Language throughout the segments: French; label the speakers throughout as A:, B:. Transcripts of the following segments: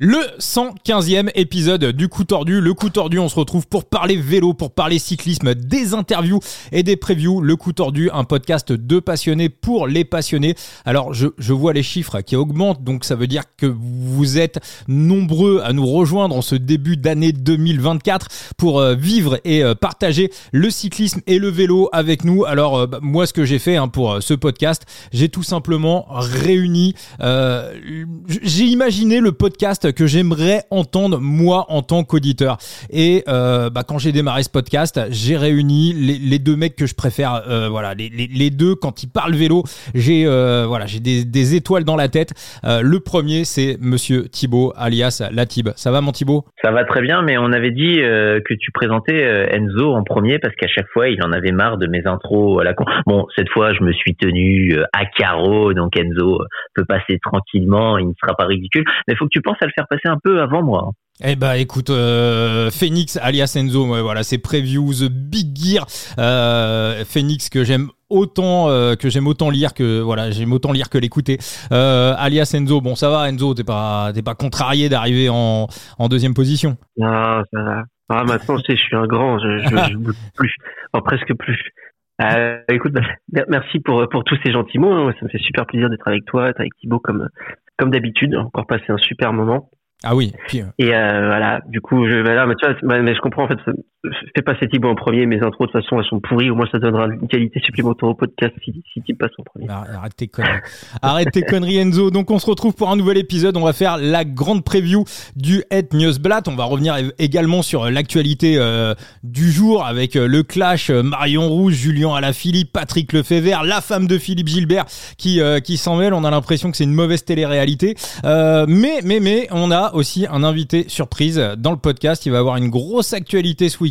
A: Le 115e épisode du coup tordu. Le coup tordu, on se retrouve pour parler vélo, pour parler cyclisme, des interviews et des previews. Le coup tordu, un podcast de passionnés pour les passionnés. Alors, je, je vois les chiffres qui augmentent, donc ça veut dire que vous êtes nombreux à nous rejoindre en ce début d'année 2024 pour euh, vivre et euh, partager le cyclisme et le vélo avec nous. Alors, euh, bah, moi, ce que j'ai fait hein, pour ce podcast, j'ai tout simplement réuni, j'ai imaginé le podcast que j'aimerais entendre moi en tant qu'auditeur. Et euh, bah, quand j'ai démarré ce podcast, j'ai réuni les, deux mecs que je préfère. Euh, voilà, les, deux quand ils parlent vélo, j'ai euh, voilà, j'ai des, étoiles dans la tête. le premier, c'est Monsieur Thibaut, alias Latib. Ça va, mon Thibaut?
B: Ça va très bien, mais on avait dit que tu présentais Enzo en premier parce qu'à chaque fois, il en avait marre de mes intros à la con. Bon, cette fois, je me suis tenu à carreau, donc Enzo peut passer tranquillement, il ne sera pas ridicule. Mais il faut que tu penses à le faire passer un peu avant moi.
A: Eh bah écoute, euh, Phoenix alias Enzo, voilà, c'est previews Big Gear. Euh, Phoenix que j'aime autant euh, que j'aime autant lire que voilà j'aime autant lire que l'écouter alias Enzo bon ça va Enzo t'es pas t'es pas contrarié d'arriver en, en deuxième position
C: non ça va ah maintenant je suis un grand je, je, je plus enfin, presque plus écoute, bah, merci pour pour tous ces gentils mots. Hein. Ça me fait super plaisir d'être avec toi, d'être avec Thibaut comme comme d'habitude. Encore passé un super moment.
A: Ah oui.
C: Puis, euh, Et euh, voilà, du coup, je, bah, là, mais tu vois, mais je comprends en fait. Fais passer Thibaut en premier. Mes intros de toute façon, elles sont pourries. Au moins, ça donnera une qualité supplémentaire au podcast si, si Thibaut passe en premier.
A: Bah, arrête tes conneries. arrête tes conneries, Enzo. Donc, on se retrouve pour un nouvel épisode. On va faire la grande preview du Het Newsblatt. On va revenir également sur l'actualité euh, du jour avec euh, le clash Marion Rouge, Julien Alaphilippe, Patrick Lefebvre, la femme de Philippe Gilbert qui qui s'en mêle. On a l'impression que c'est une mauvaise télé-réalité. mais mais mais on a aussi un invité surprise dans le podcast. Il va avoir une grosse actualité ce week-end.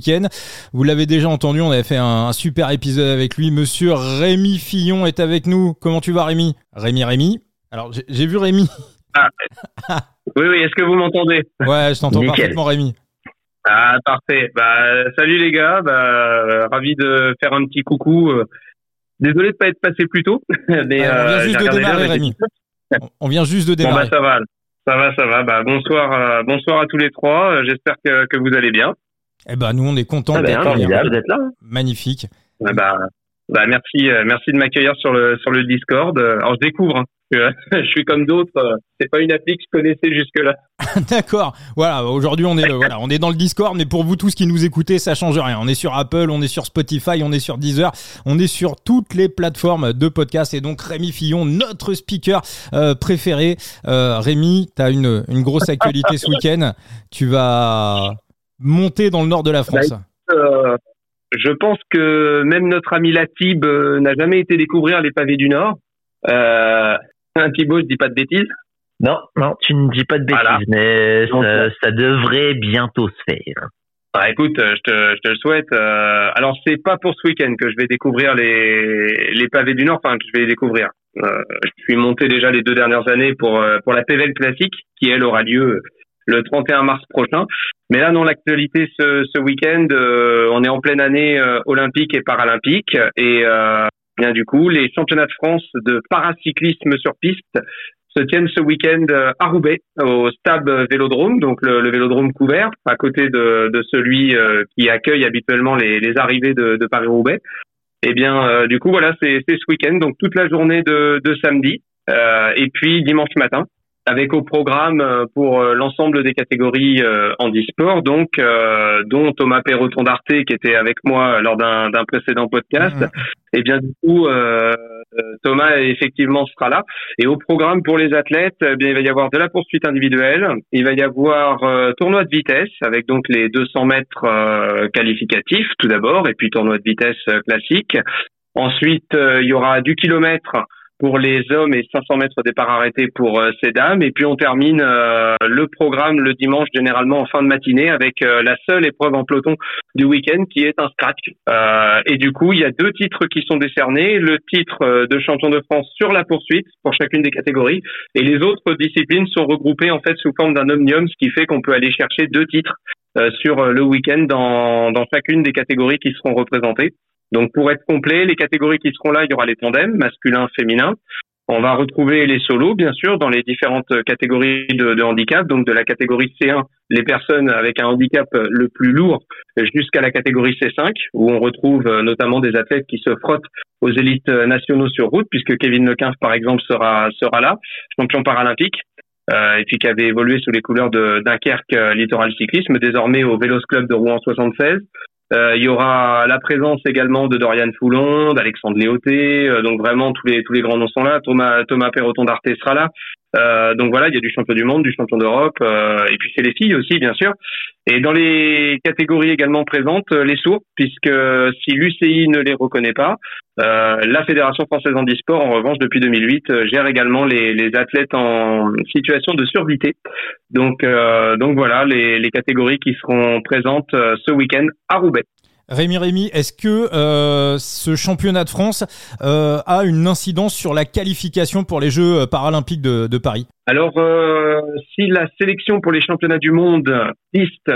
A: Vous l'avez déjà entendu, on avait fait un, super épisode avec lui. Monsieur Rémi Fillon est avec nous. Comment tu vas Rémi? Rémi Rémi? Alors j'ai vu Rémi.
D: Ah. oui, oui, est-ce que vous m'entendez?
A: Ouais, je t'entends parfaitement Rémi.
D: Ah, parfait. Bah, salut les gars, bah, ravi de faire un petit coucou. Désolé de pas être passé plus tôt.
A: Mais, on vient juste de démarrer, Rémi. On vient juste de démarrer.
D: Bon, bah, ça va. Ça va, ça va. Bah, bonsoir, euh, bonsoir à tous les trois. Euh, j'espère que, que, vous allez bien.
A: Eh ben, nous, on est contents
B: d'être là.
A: Magnifique.
D: bah, bah, merci, euh, merci de m'accueillir sur le, sur le Discord. Alors, je découvre. Hein. je suis comme d'autres. Euh, c'est pas une appli que je connaissais jusque-là.
A: D'accord. Voilà. Aujourd'hui, on est voilà, on est dans le Discord, mais pour vous tous qui nous écoutez, ça change rien. On est sur Apple, on est sur Spotify, on est sur Deezer, on est sur toutes les plateformes de podcast. Et donc Rémi Fillon, notre speaker euh, préféré. Euh, Rémi, tu as une, une grosse actualité ce week-end. Tu vas monter dans le nord de la France. Bah,
D: euh, je pense que même notre ami Latib n'a jamais été découvrir les pavés du Nord. Euh, un Thibaut, je dis pas de bêtises.
B: Non, non, tu ne dis pas de bêtises, mais ça, ça, devrait bientôt se faire.
D: Bah, écoute, euh, je te, je te le souhaite. Euh, alors, c'est pas pour ce week-end que je vais découvrir les, les pavés du Nord, enfin que je vais les découvrir. Euh, je suis monté déjà les deux dernières années pour euh, pour la PVL classique, qui elle aura lieu le 31 mars prochain. Mais là, dans l'actualité ce, ce week-end, on est en pleine année olympique et paralympique, et Bien du coup, les championnats de France de paracyclisme sur piste se tiennent ce week-end euh, à Roubaix, au Stab Vélodrome, donc le, Vélodrome couvert, à côté de, de celui euh, qui accueille habituellement les, les arrivées de, de Paris-Roubaix. Et eh bien, euh, du coup, voilà, c'est ce week-end, donc toute la journée de, de samedi, et puis dimanche matin avec au programme euh, pour euh, l'ensemble des catégories euh, en e-sport, donc dont Thomas Perroton d'Arte qui était avec moi lors d'un précédent podcast. Et bien du coup, Thomas effectivement sera là. Et au programme pour les athlètes, eh bien il va y avoir de la poursuite individuelle, il va y avoir tournoi de vitesse avec donc les 200 mètres qualificatifs tout d'abord, et puis tournoi de vitesse classique. Ensuite, il y aura du kilomètre pour les hommes et 500 mètres départ arrêté pour euh, ces dames. Et puis on termine euh, le programme le dimanche généralement en fin de matinée avec euh, la seule épreuve en peloton du week-end qui est un scratch. et du coup, il y a deux titres qui sont décernés. Le titre de champion de France sur la poursuite pour chacune des catégories. Et les autres disciplines sont regroupées en fait sous forme d'un omnium, ce qui fait qu'on peut aller chercher deux titres sur le week-end dans, dans chacune des catégories qui seront représentées. Donc pour être complet, les catégories qui seront là, il y aura les tandems, masculin, féminin. On va retrouver les solos, bien sûr, dans les différentes catégories de, handicap. Donc de la catégorie C1, les personnes avec un handicap le plus lourd, jusqu'à la catégorie C5, où on retrouve notamment des athlètes qui se frottent aux élites nationaux sur route, puisque Kevin Lequin, par exemple, sera sera là, champion paralympique. Euh, et puis qui avait évolué sous les couleurs de Dunkerque euh, Littoral Cyclisme, désormais au Vélos Club de Rouen 76. Euh, il y aura la présence également de Dorian Foulon, d'Alexandre Léoté, euh, donc vraiment tous les tous les grands noms sont là. Thomas Thomas Perroton d'Arte sera là. Euh, donc voilà, il y a du champion du monde, du champion d'Europe, et puis c'est les filles aussi, bien sûr. Et dans les catégories également présentes, les sourds, puisque si l'UCI ne les reconnaît pas, euh, la Fédération française handisport, en revanche, depuis 2008, gère également les, les, athlètes en situation de surdité. Donc, donc voilà les, les, catégories qui seront présentes ce week-end à Roubaix.
A: Rémi Rémi, est-ce que euh, ce championnat de France euh, a une incidence sur la qualification pour les Jeux paralympiques de, de Paris?
D: Alors, euh, si la sélection pour les championnats du monde piste,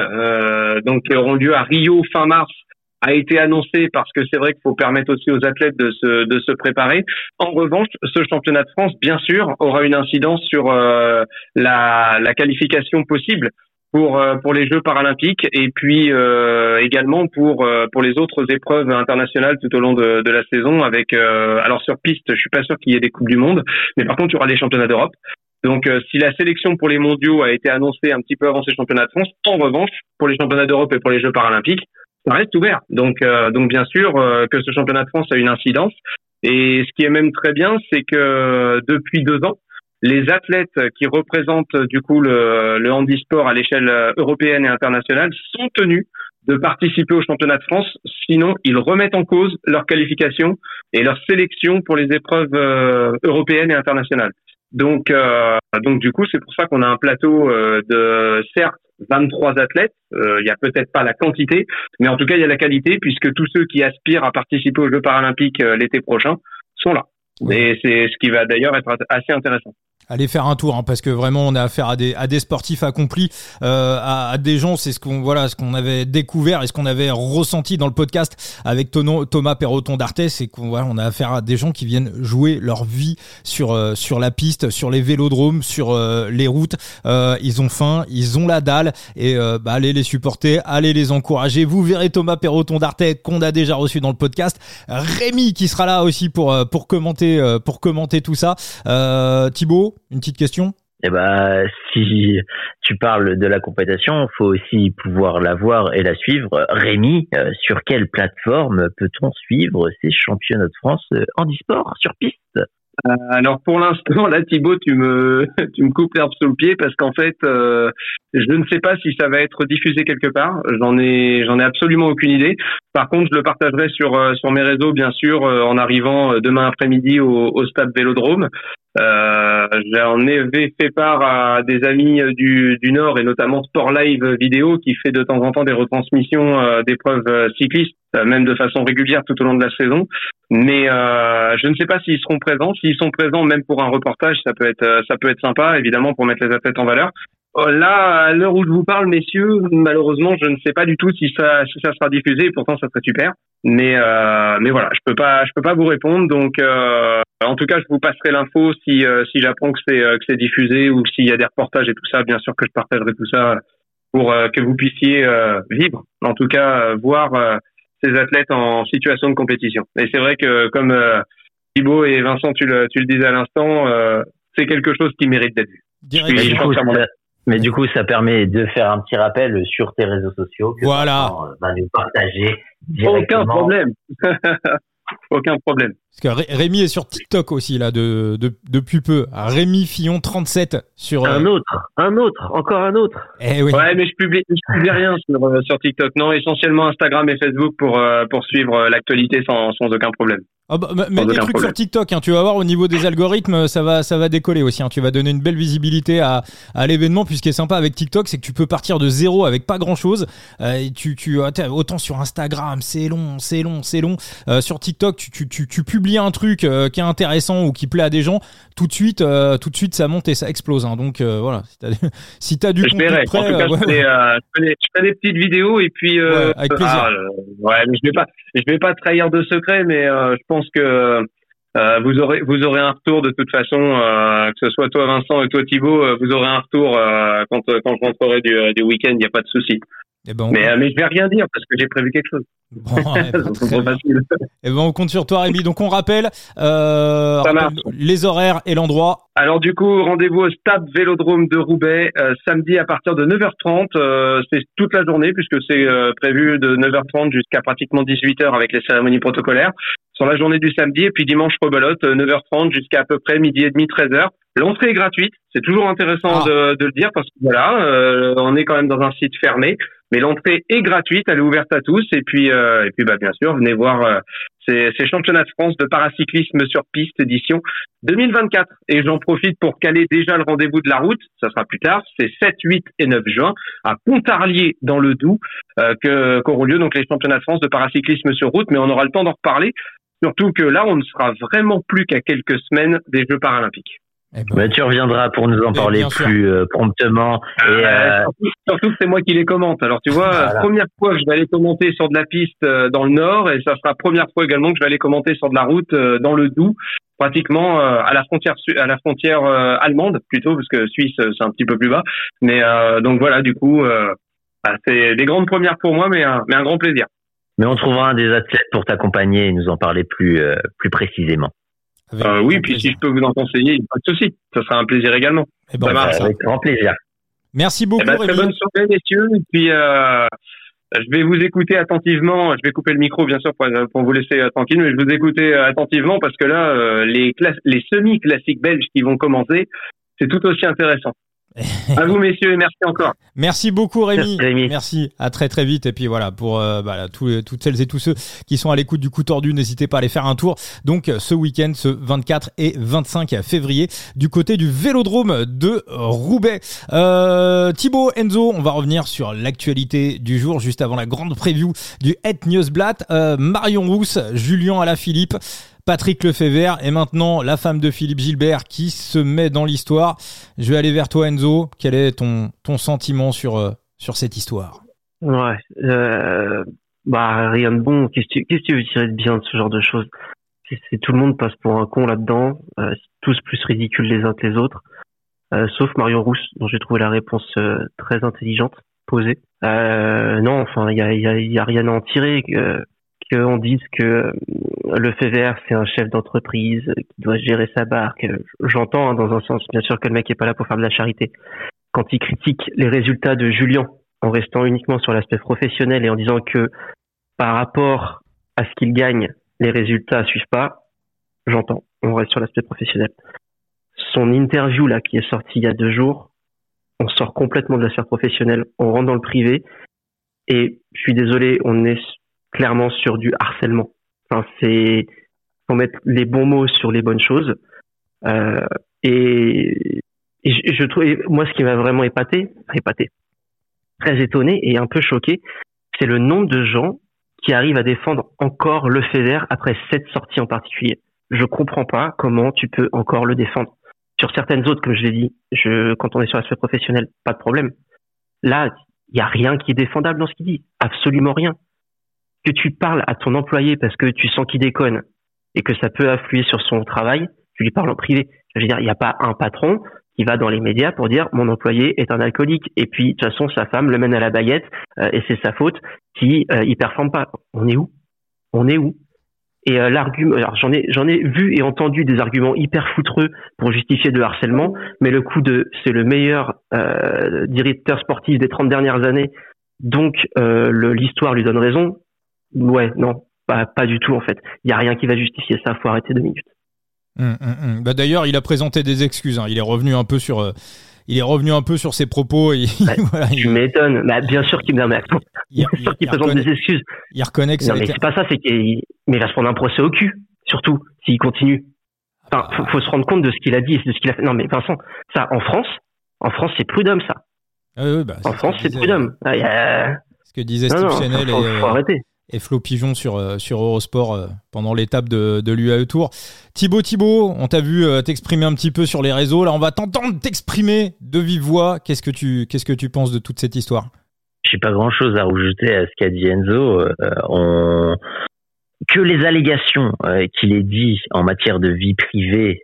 D: donc qui auront lieu à Rio fin mars, a été annoncée parce que c'est vrai qu'il faut permettre aussi aux athlètes de se, de se préparer. En revanche, ce championnat de France, bien sûr, aura une incidence sur la, la qualification possible pour euh, pour les Jeux paralympiques et puis euh, également pour euh, pour les autres épreuves internationales tout au long de, de la saison avec alors sur piste je suis pas sûr qu'il y ait des coupes du monde mais par contre il y aura les championnats d'Europe. Donc si la sélection pour les mondiaux a été annoncée un petit peu avant ces championnats de France en revanche pour les championnats d'Europe et pour les Jeux paralympiques ça reste ouvert. Donc donc bien sûr que ce championnat de France a une incidence. Et ce qui est même très bien c'est que depuis deux ans les athlètes qui représentent du coup le, le handisport à l'échelle européenne et internationale sont tenus de participer au championnat de France, sinon ils remettent en cause leur qualification et leur sélection pour les épreuves euh, européennes et internationales. Donc, euh, donc du coup, c'est pour ça qu'on a un plateau euh, de certes 23 athlètes. Il y a peut-être pas la quantité, mais en tout cas il y a la qualité puisque tous ceux qui aspirent à participer aux Jeux paralympiques l'été prochain sont là. Et c'est ce qui va d'ailleurs être assez intéressant
A: allez faire un tour hein, parce que vraiment on a affaire à des, à des sportifs accomplis, euh, à, des gens, c'est ce qu'on voilà, ce qu'on avait découvert et ce qu'on avait ressenti dans le podcast avec Thomas Perroton d'Artes, c'est qu'on voilà, on a affaire à des gens qui viennent jouer leur vie sur euh, sur la piste, sur les vélodromes, sur euh, les routes. ils ont faim, ils ont la dalle et bah, allez les supporter, allez les encourager. Vous verrez Thomas Perroton d'Arte qu'on a déjà reçu dans le podcast, Rémi qui sera là aussi pour pour commenter pour commenter tout ça. Thibaut une petite question
B: eh ben, si tu parles de la compétition, faut aussi pouvoir la voir et la suivre. Rémi, euh, sur quelle plateforme peut-on suivre ces championnats de France en euh, handisport sur piste?
D: Euh, alors pour l'instant, là Thibaut, tu me tu me coupes l'herbe sous le pied parce qu'en fait, je ne sais pas si ça va être diffusé quelque part. J'en ai j'en ai absolument aucune idée. Par contre, je le partagerai sur sur mes réseaux, bien sûr, en arrivant demain après-midi au, au stade Vélodrome. Euh, J'en ai fait part à des amis du, du Nord et notamment Sport Live Vidéo qui fait de temps en temps des retransmissions euh, d'épreuves euh, cyclistes, euh, même de façon régulière tout au long de la saison. Mais je ne sais pas s'ils seront présents. S'ils sont présents, même pour un reportage, ça peut être ça peut être sympa, évidemment, pour mettre les athlètes en valeur. Là, à l'heure où je vous parle, messieurs, malheureusement, je ne sais pas du tout si ça si ça sera diffusé. Et pourtant, ça serait super. Mais euh, mais voilà, je peux pas je peux pas vous répondre. Donc euh, en tout cas, je vous passerai l'info si euh, si j'apprends que c'est euh, que c'est diffusé ou s'il y a des reportages et tout ça. Bien sûr que je partagerai tout ça pour que vous puissiez vivre, en tout cas voir ces athlètes en situation de compétition. Et c'est vrai que comme Thibaut et Vincent, tu le tu le disais à l'instant, c'est quelque chose qui mérite d'être vu.
B: Mais du coup, ça permet de faire un petit rappel sur tes réseaux sociaux.
A: Que voilà.
B: Va nous partager
D: Aucun problème. Aucun problème.
A: Parce que Rémi est sur TikTok aussi là de, de depuis peu. Rémi Fillon 37 sur
C: un euh, autre, un autre, encore un autre.
A: Eh oui.
D: Ouais, mais je publie, je publie rien sur, euh, sur TikTok. Non, essentiellement Instagram et Facebook pour euh, pour suivre l'actualité sans sans aucun problème.
A: Oh bah, mets des trucs sur TikTok, hein, tu vas voir au niveau des algorithmes, ça va, ça va décoller aussi. Hein. Tu vas donner une belle visibilité à, à l'événement. Puis ce qui est sympa avec TikTok, c'est que tu peux partir de zéro avec pas grand chose. Euh, tu, tu, autant sur Instagram, c'est long, c'est long, c'est long. Euh, sur TikTok, tu, tu, tu, tu, publies un truc euh, qui est intéressant ou qui plaît à des gens, tout de suite, euh, tout de suite, ça monte et ça explose. Hein. Donc euh, voilà, si t'as, si as du
D: contenu prêt, en tout cas, je, fais, je, fais, des petites vidéos et puis
A: avec plaisir.
D: Ah, ouais, mais je vais pas, je vais pas trahir de secret, mais je pense que Euh, vous aurez vous aurez un retour de toute façon, euh, que ce soit toi Vincent et toi Thibaut, euh, vous aurez un retour euh, quand quand je rentrerai du, du week-end, il n'y a pas de souci.
A: Eh ben,
D: mais, mais je vais rien dire parce que j'ai prévu quelque chose.
A: Bon, eh ben. Eh ben, on compte sur toi Rémi. Donc on rappelle, rappelle les horaires et l'endroit.
D: Alors du coup, rendez-vous au stade Vélodrome de Roubaix samedi à partir de 9h30. c'est toute la journée puisque c'est prévu de 9h30 jusqu'à pratiquement 18h avec les cérémonies protocolaires sur la journée du samedi et puis dimanche rebelote 9h30 jusqu'à à peu près midi et demi 13h. L'entrée est gratuite, c'est toujours intéressant ah. de, de, le dire parce que voilà, euh, on est quand même dans un site fermé, mais l'entrée est gratuite, elle est ouverte à tous. Et puis euh, et puis bah bien sûr venez voir euh, ces, ces, championnats de France de paracyclisme sur piste édition 2024 et j'en profite pour caler déjà le rendez-vous de la route, ça sera plus tard, c'est 7, 8 et 9 juin à Pontarlier dans le Doubs euh, que qu'auront lieu donc les championnats de France de paracyclisme sur route, mais on aura le temps d'en reparler Surtout que là, on ne sera vraiment plus qu'à quelques semaines des Jeux paralympiques.
B: Eh ben, bah, tu reviendras pour nous en parler plus euh, promptement. Et,
D: euh... surtout, que c'est moi qui les commente. Alors tu vois, première fois que je vais aller commenter sur de la piste euh, dans le nord, et ça sera première fois également que je vais aller commenter sur de la route euh, dans le Doubs, pratiquement à la frontière à la frontière allemande plutôt, parce que Suisse c'est un petit peu plus bas. Mais donc voilà, du coup, bah, c'est des grandes premières pour moi, mais mais un grand plaisir.
B: Mais on trouvera un des athlètes pour t'accompagner et nous en parler plus, euh, plus précisément.
D: Euh, oui, puis si je peux vous en conseiller, pas de souci. Ce sera un plaisir également.
B: Et eh ben, avec grand plaisir.
A: Merci beaucoup. Eh
D: ben, très bonne soirée, messieurs. Et puis, euh, je vais vous écouter attentivement. Je vais couper le micro, bien sûr, pour, pour vous laisser euh, tranquille, mais je vais vous écouter euh, attentivement parce que là, euh, les, les semi-classiques belges qui vont commencer, c'est tout aussi intéressant. à vous messieurs et merci encore.
A: Merci beaucoup Rémi. Merci, à très très vite et puis voilà pour euh, bah, toutes celles et tous ceux qui sont à l'écoute du coup tordu, n'hésitez pas à aller faire un tour. Donc ce week-end, ce 24 et 25 février, du côté du Vélodrome de Roubaix. Euh, Thibaut Enzo, on va revenir sur l'actualité du jour juste avant la grande preview du Het Newsblatt. Euh, Marion Rousse, Julien Alaphilippe. Patrick Lefebvre et maintenant la femme de Philippe Gilbert qui se met dans l'histoire. Je vais aller vers toi Enzo. Quel est ton, ton sentiment sur, euh, sur cette histoire?
C: Ouais, euh, bah rien de bon. Qu'est-ce que tu veux tirer de bien de ce genre de choses? C'est, Tout le monde passe pour un con là-dedans, euh, tous plus ridicules les uns que les autres, sauf Marion Rousse dont j'ai trouvé la réponse très intelligente posée. non, enfin il y a, y, a, y a, rien à en tirer qu'on dise que le fait vert c'est un chef d'entreprise qui doit gérer sa barque. J'entends hein, dans un sens, bien sûr que le mec est pas là pour faire de la charité. Quand il critique les résultats de Julien en restant uniquement sur l'aspect professionnel et en disant que par rapport à ce qu'il gagne, les résultats suivent pas, j'entends. On reste sur l'aspect professionnel. Son interview là qui est sortie il y a deux jours, on sort complètement de la sphère professionnelle, on rentre dans le privé. Et je suis désolé, on est clairement sur du harcèlement. Enfin, c'est faut mettre les bons mots sur les bonnes choses. Euh, et, je, je trouve, moi, ce qui m'a vraiment épaté, épaté, très étonné et un peu choqué, c'est le nombre de gens qui arrivent à défendre encore le FEDER après cette sortie en particulier. Je comprends pas comment tu peux encore le défendre. Sur certaines autres, comme je l'ai dit, je, quand on est sur l'aspect professionnel, pas de problème. Là, il y a rien qui est défendable dans ce qu'il dit. Absolument rien que tu parles à ton employé parce que tu sens qu'il déconne et que ça peut affluer sur son travail, tu lui parles en privé. Je veux dire, il n'y a pas un patron qui va dans les médias pour dire mon employé est un alcoolique et puis de toute façon sa femme le mène à la baguette euh, et c'est sa faute si euh, il performe pas. On est où? On est où? Et euh, l'argument, j'en ai j'en ai vu et entendu des arguments hyper foutreux pour justifier de harcèlement, mais le coup de c'est le meilleur euh, directeur sportif des 30 dernières années, donc l'histoire lui donne raison. Ouais, non, pas, pas du tout en fait. Il y a rien qui va justifier ça. Faut arrêter deux minutes.
A: Hum, hum, hum. Bah, D'ailleurs, il a présenté des excuses. Hein. Il est revenu un peu sur. Euh, il est revenu un peu sur ses propos. Et,
C: bah, voilà, tu m'étonnes. Bah, bien sûr qu'il me Bien sûr qu'il présente des excuses.
A: Il reconnaît que
C: non, mais c'est pas ça. C'est qu'il mais il va se prendre un procès au cul. Surtout s'il continue. Enfin, faut, faut, se rendre compte de ce qu'il a dit, de ce qu'il a fait. Non, mais Vincent, ça, en France, en France, c'est prud'homme, ça.
A: Ah, oui, bah,
C: en France, c'est prud'homme. Ah,
A: a... Ce que disait Steve Chanel
C: faut, faut, faut arrêter
A: et Flo Pigeon sur, euh, Eurosport euh, pendant l'étape de, de l'UAE Tour. Thibaut Thibaut, on t'a vu euh, t'exprimer un petit peu sur les réseaux. Là, on va t'entendre t'exprimer de vive voix. Qu'est-ce que tu qu'est-ce que tu penses de toute cette histoire?
B: J'ai pas grand-chose à rajouter à ce qu'a dit Enzo. que les allégations qu'il ait dit en matière de vie privée,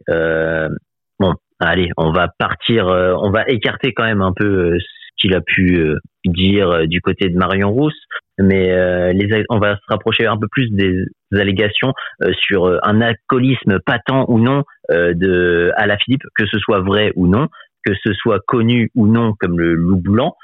B: bon, allez, on va partir, on va écarter quand même un peu qu'il a pu dire du côté de Marion Rousse, mais euh, les, on va se rapprocher un peu plus des allégations sur un alcoolisme patent ou non de à la Philippe, que ce soit vrai ou non, que ce soit connu ou non comme le loup blanc,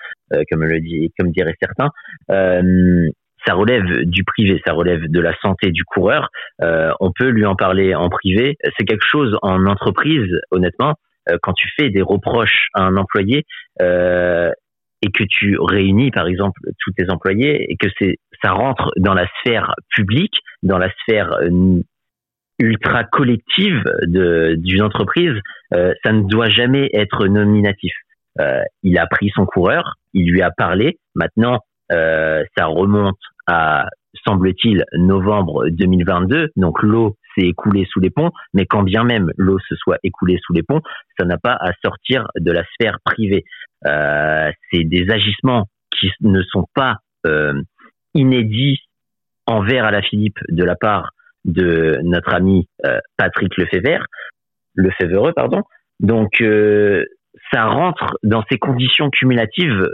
B: comme le dit, comme diraient certains. ça relève du privé, ça relève de la santé du coureur. on peut lui en parler en privé. C'est quelque chose en entreprise, honnêtement quand tu fais des reproches à un employé, euh, et que tu réunis par exemple tous tes employés et que c'est ça rentre dans la sphère publique, dans la sphère euh, ultra collective d'une entreprise, euh, ça ne doit jamais être nominatif. Euh, il a pris son coureur, il lui a parlé. Maintenant, euh, ça remonte à semble-t-il novembre 2022. Donc l'eau s'est écoulée sous les ponts, mais quand bien même l'eau se soit écoulée sous les ponts, ça n'a pas à sortir de la sphère privée. Euh, c'est des agissements qui ne sont pas euh, inédits envers à la Philippe de la part de notre ami euh, Patrick Lefebvre, Lefebvre, pardon. Donc euh, ça rentre dans ces conditions cumulatives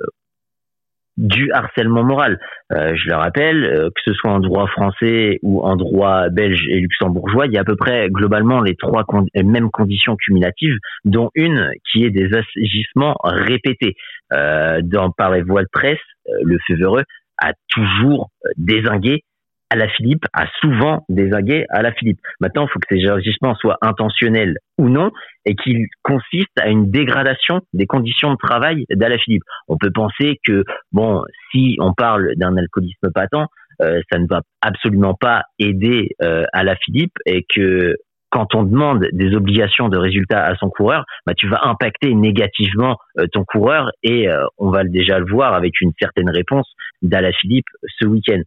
B: du harcèlement moral. Euh, je le rappelle, euh, que ce soit en droit français ou en droit belge et luxembourgeois, il y a à peu près globalement les trois mêmes conditions cumulatives, dont une qui est des agissements répétés. Euh, dans, par les voies de presse, le Fevereux a toujours désingué à la Philippe, a souvent désingué à la Philippe. Maintenant, il faut que ces agissements soient intentionnels ou non et qu'ils consistent à une dégradation des conditions de travail d'Ala Philippe. On peut penser que, bon, si on parle d'un alcoolisme patent, euh, ça ne va absolument pas aider euh, à la Philippe et que quand on demande des obligations de résultats à son coureur, bah, tu vas impacter négativement euh, ton coureur et euh, on va déjà le voir avec une certaine réponse d'Ala Philippe ce week-end.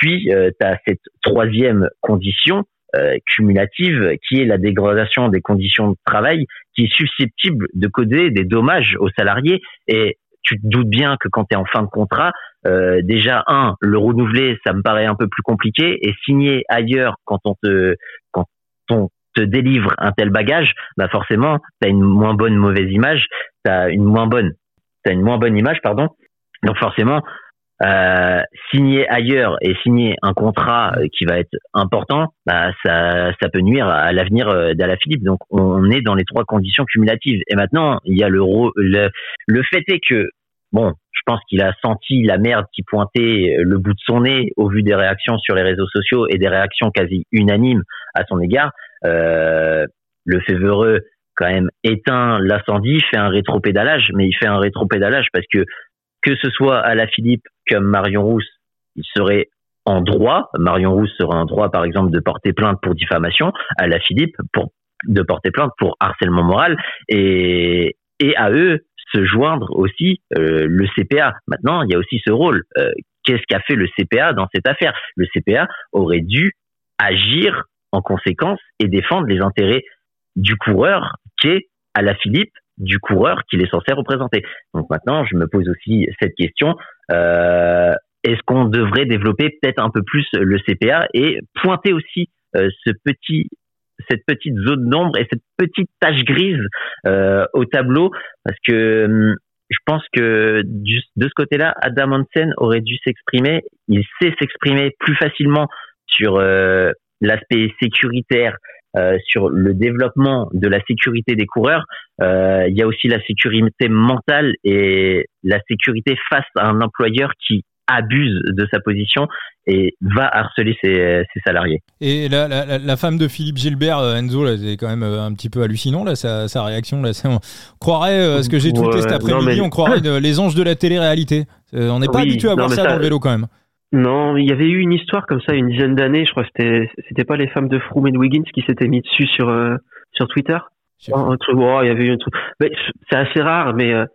B: Puis, euh, tu as cette troisième condition euh, cumulative qui est la dégradation des conditions de travail qui est susceptible de causer des dommages aux salariés. Et tu te doutes bien que quand tu es en fin de contrat, euh, déjà, un, le renouveler, ça me paraît un peu plus compliqué. Et signer ailleurs quand on te, quand on te délivre un tel bagage, bah forcément, tu as une moins bonne mauvaise image, tu une moins bonne, as une moins bonne image, pardon. Donc forcément, euh, signer ailleurs et signer un contrat euh, qui va être important, bah, ça, ça peut nuire à l'avenir euh, Philippe. Donc on est dans les trois conditions cumulatives. Et maintenant, il y a le, le, le fait est que, bon, je pense qu'il a senti la merde qui pointait le bout de son nez au vu des réactions sur les réseaux sociaux et des réactions quasi unanimes à son égard. Euh, le févreux quand même éteint l'incendie, fait un rétropédalage, mais il fait un rétropédalage parce que que ce soit à la Philippe comme Marion Rousse, il serait en droit, Marion Rousse serait en droit par exemple de porter plainte pour diffamation, à la Philippe de porter plainte pour harcèlement moral et et à eux se joindre aussi euh, le CPA. Maintenant, il y a aussi ce rôle. Euh, qu'est-ce qu'a fait le CPA dans cette affaire? Le CPA aurait dû agir en conséquence et défendre les intérêts du coureur qui est à la Philippe du coureur qu'il est censé représenter. Donc maintenant, je me pose aussi cette question. Euh, est-ce qu'on devrait développer peut-être un peu plus le CPA et pointer aussi euh, ce petit cette petite zone d'ombre et cette petite tache grise euh, au tableau? Parce que hum, je pense que de ce côté-là, Adam Hansen aurait dû s'exprimer. Il sait s'exprimer plus facilement sur euh, l'aspect sécuritaire, euh, sur le développement de la sécurité des coureurs. Euh, il y a aussi la sécurité mentale et la sécurité face à un employeur qui abuse de sa position et va harceler ses, ses salariés.
A: Et la, la, la, femme de Philippe Gilbert, euh, Enzo, c'est quand même un petit peu hallucinant là, sa, sa réaction. Là, on croirait, ce que j'ai tweeté cet après-midi, on croirait les anges de la télé-réalité. on n'est pas habitué à voir ça, ça, dans le vélo quand même.
C: Non, il y avait eu une histoire comme ça une dizaine d'années, je crois que c'était c'était pas les femmes de Froome et de Wiggins qui s'étaient mis dessus sur euh, sur Twitter? Un truc, oh, il y avait eu un truc. c'est assez rare, mais euh,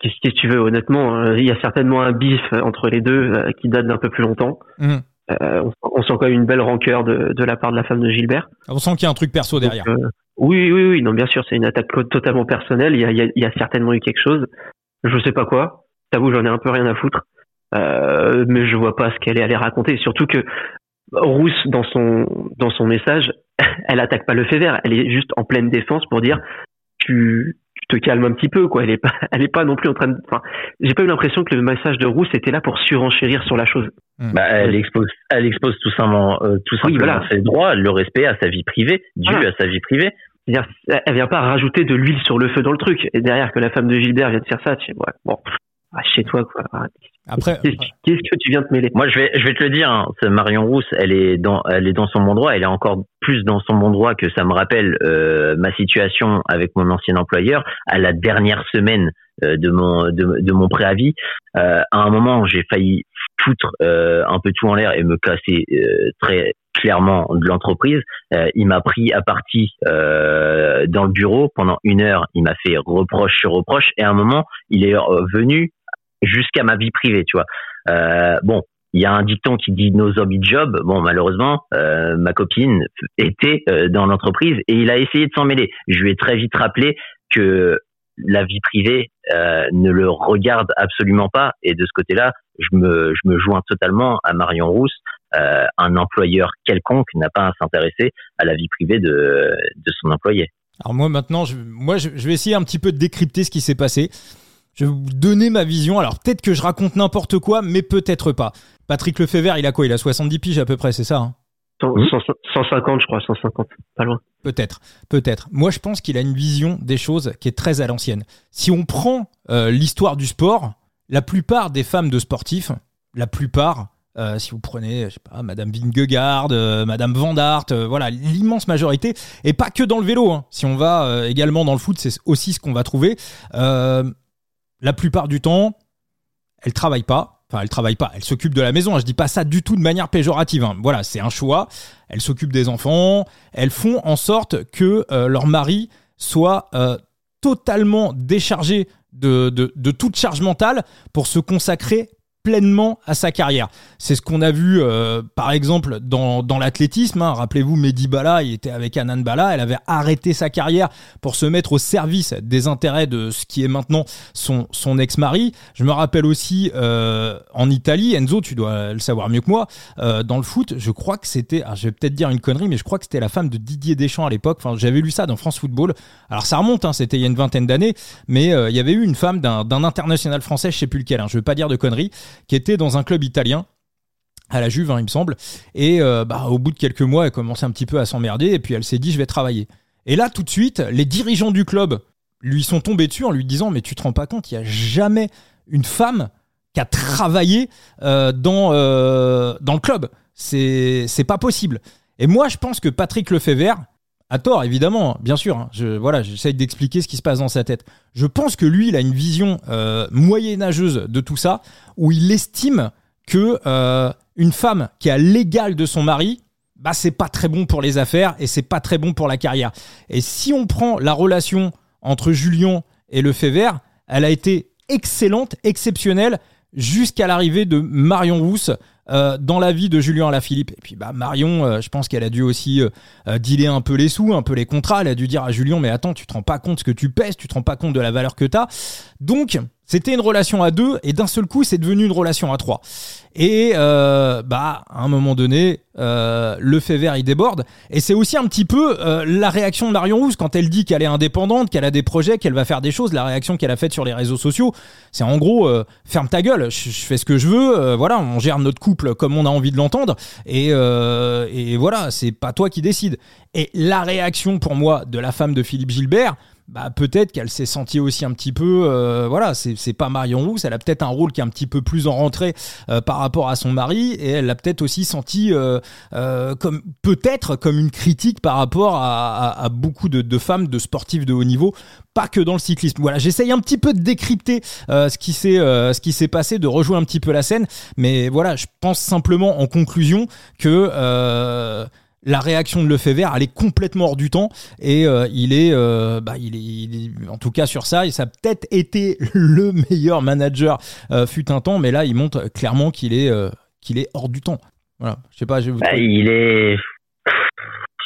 C: qu'est-ce que tu veux honnêtement euh, Il y a certainement un bif entre les deux euh, qui date d'un peu plus longtemps. Mmh. On, on, sent quand même une belle rancœur de, de la part de la femme de Gilbert.
A: On sent qu'il y a un truc perso derrière.
C: oui, oui, oui, non, bien sûr, c'est une attaque totalement personnelle. Il y a, il y a, certainement eu quelque chose. Je sais pas quoi. T'avoue, j'en ai un peu rien à foutre. Euh, mais je vois pas ce qu'elle est allée raconter. Surtout que Rousse dans son dans son message, elle attaque pas le fait vert, elle est juste en pleine défense pour dire tu te calmes un petit peu quoi. Elle est pas elle est pas non plus en train de enfin j'ai pas eu l'impression que le message de Rousse était là pour surenchérir sur la chose.
B: Hmm. bah, elle expose elle expose tout simplement euh, tout simplement voilà. ses droits le respect à sa vie privée dû à sa vie privée.
C: Elle vient pas rajouter de l'huile sur le feu dans le truc. Et derrière que la femme de Gilbert vient de faire ça tu ouais, bon ah, chez toi quoi après, qu'est-ce que tu viens de mêler?
B: Moi, je vais, je vais te le dire. Hein, Marion Rousse, elle est dans, elle est dans son bon droit. Elle est encore plus dans son bon droit que ça me rappelle euh, ma situation avec mon ancien employeur à la dernière semaine euh, de mon, de, de mon préavis. Euh, à un moment, j'ai failli foutre euh, un peu tout en l'air et me casser euh, très clairement de l'entreprise. il m'a pris à partie dans le bureau pendant une heure. Il m'a fait reproche sur reproche et à un moment, il est venu jusqu'à ma vie privée, tu vois. Euh, bon, il y a un dicton qui dit no hobby job. Bon, malheureusement, euh, ma copine était euh, dans l'entreprise et il a essayé de s'en mêler. Je lui ai très vite rappelé que la vie privée euh, ne le regarde absolument pas et de ce côté-là, je me, je me joins totalement à Marion Rousse. Euh, un employeur quelconque n'a pas à s'intéresser à la vie privée de, de son employé.
A: Alors moi maintenant, je, moi je vais essayer un petit peu de décrypter ce qui s'est passé. Je vais vous donner ma vision. Alors peut-être que je raconte n'importe quoi, mais peut-être pas. Patrick Lefebvre, il a quoi? Il a 70 piges à peu près, c'est ça hein?
C: 150, je crois, 150, pas loin.
A: Peut-être, peut-être. Moi, je pense qu'il a une vision des choses qui est très à l'ancienne. Si on prend euh, l'histoire du sport, la plupart des femmes de sportifs, la plupart, euh, si vous prenez, je sais pas, Madame Vingegaard, euh, Madame Van voilà, l'immense majorité, et pas que dans le vélo. Hein. Si on va également dans le foot, c'est aussi ce qu'on va trouver la plupart du temps, elle travaille pas. Enfin, elle travaille pas, elle s'occupe de la maison. Je dis pas ça du tout de manière péjorative. Hein. Voilà, c'est un choix. Elle s'occupe des enfants. Elles font en sorte que euh, leur mari soit euh, totalement déchargé de, de, toute charge mentale pour se consacrer pleinement à sa carrière. C'est ce qu'on a vu, euh, par exemple, dans, dans l'athlétisme. Hein. Rappelez-vous, Mehdi Bala, il était avec Anan Bala. Elle avait arrêté sa carrière pour se mettre au service des intérêts de ce qui est maintenant son, son ex-mari. Je me rappelle aussi euh, en Italie, Enzo, tu dois le savoir mieux que moi, euh, dans le foot, je crois que c'était, je vais peut-être dire une connerie, mais je crois que c'était la femme de Didier Deschamps à l'époque. Enfin, j'avais lu ça dans France Football. Alors ça remonte, hein, c'était il y a une vingtaine d'années, mais il y avait eu une femme d'un international français, je sais plus lequel, hein, je veux pas dire de conneries, qui était dans un club italien à la Juve, hein, il me semble. Et euh, bah, au bout de quelques mois, elle commençait un petit peu à s'emmerder et puis elle s'est dit je vais travailler. Et là, tout de suite, les dirigeants du club lui sont tombés dessus en lui disant mais tu te rends pas compte, il n'y a jamais une femme qui a travaillé euh, dans, euh, dans le club. C'est, pas possible. Et moi, je pense que Patrick Lefebvre, à tort, évidemment, bien sûr. Hein. Je, voilà, j'essaye d'expliquer ce qui se passe dans sa tête. Je pense que lui, il a une vision euh, moyenâgeuse de tout ça, où il estime que euh, une femme qui a l'égal de son mari, bah c'est pas très bon pour les affaires et c'est pas très bon pour la carrière. Et si on prend la relation entre Julien et le fait elle a été excellente, exceptionnelle jusqu'à l'arrivée de Marion Rousse euh, dans la vie de Julien Alaphilippe. Et puis bah Marion, euh, je pense qu'elle a dû aussi euh, dealer un peu les sous, un peu les contrats. Elle a dû dire à Julien, mais attends, tu te rends pas compte ce que tu pèses, tu te rends pas compte de la valeur que tu as. Donc, c'était une relation à deux et d'un seul coup, c'est devenu une relation à trois. Et euh, bah, à un moment donné, euh, le fait vert il déborde. Et c'est aussi un petit peu euh, la réaction de Marion Rousse quand elle dit qu'elle est indépendante, qu'elle a des projets, qu'elle va faire des choses. La réaction qu'elle a faite sur les réseaux sociaux, c'est en gros ferme ta gueule, je, fais ce que je veux. voilà, on gère notre couple comme on a envie de l'entendre. Et, et voilà, c'est pas toi qui décide. Et la réaction pour moi de la femme de Philippe Gilbert bah, peut-être qu'elle s'est sentie aussi un petit peu, euh, voilà, c'est pas Marion Rousse, elle a peut-être un rôle qui est un petit peu plus en rentrée euh, par rapport à son mari, et elle l'a peut-être aussi senti euh, comme peut-être comme une critique par rapport à, beaucoup de, femmes, de sportifs de haut niveau, pas que dans le cyclisme. Voilà, j'essaye un petit peu de décrypter ce qui s'est ce qui s'est passé, de rejouer un petit peu la scène, mais voilà, je pense simplement en conclusion que la réaction de Lefebvre, elle est complètement hors du temps et euh, il, est, euh, bah, il, est, en tout cas sur ça, et ça a peut-être été le meilleur manager euh, fut un temps, mais là il montre clairement qu'il est, qu'il est hors du temps. Voilà, je sais pas, je
B: bah, il est,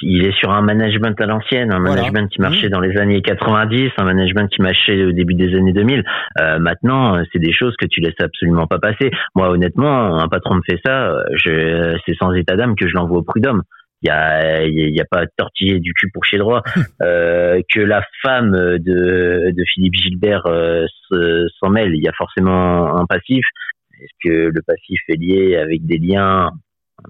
B: il est sur un management à l'ancienne, un management qui marchait dans les années 90, un management qui marchait au début des années 2000. Euh, maintenant, c'est des choses que tu laisses absolument pas passer. Moi, honnêtement, un patron me fait ça, je, c'est sans état d'âme que je l'envoie au prud'homme. Il y a, il y a pas tortiller du cul pour chez droit. Euh, que la femme de, de Philippe Gilbert euh, s'en mêle, il y a forcément un passif. Est-ce que le passif est lié avec des liens,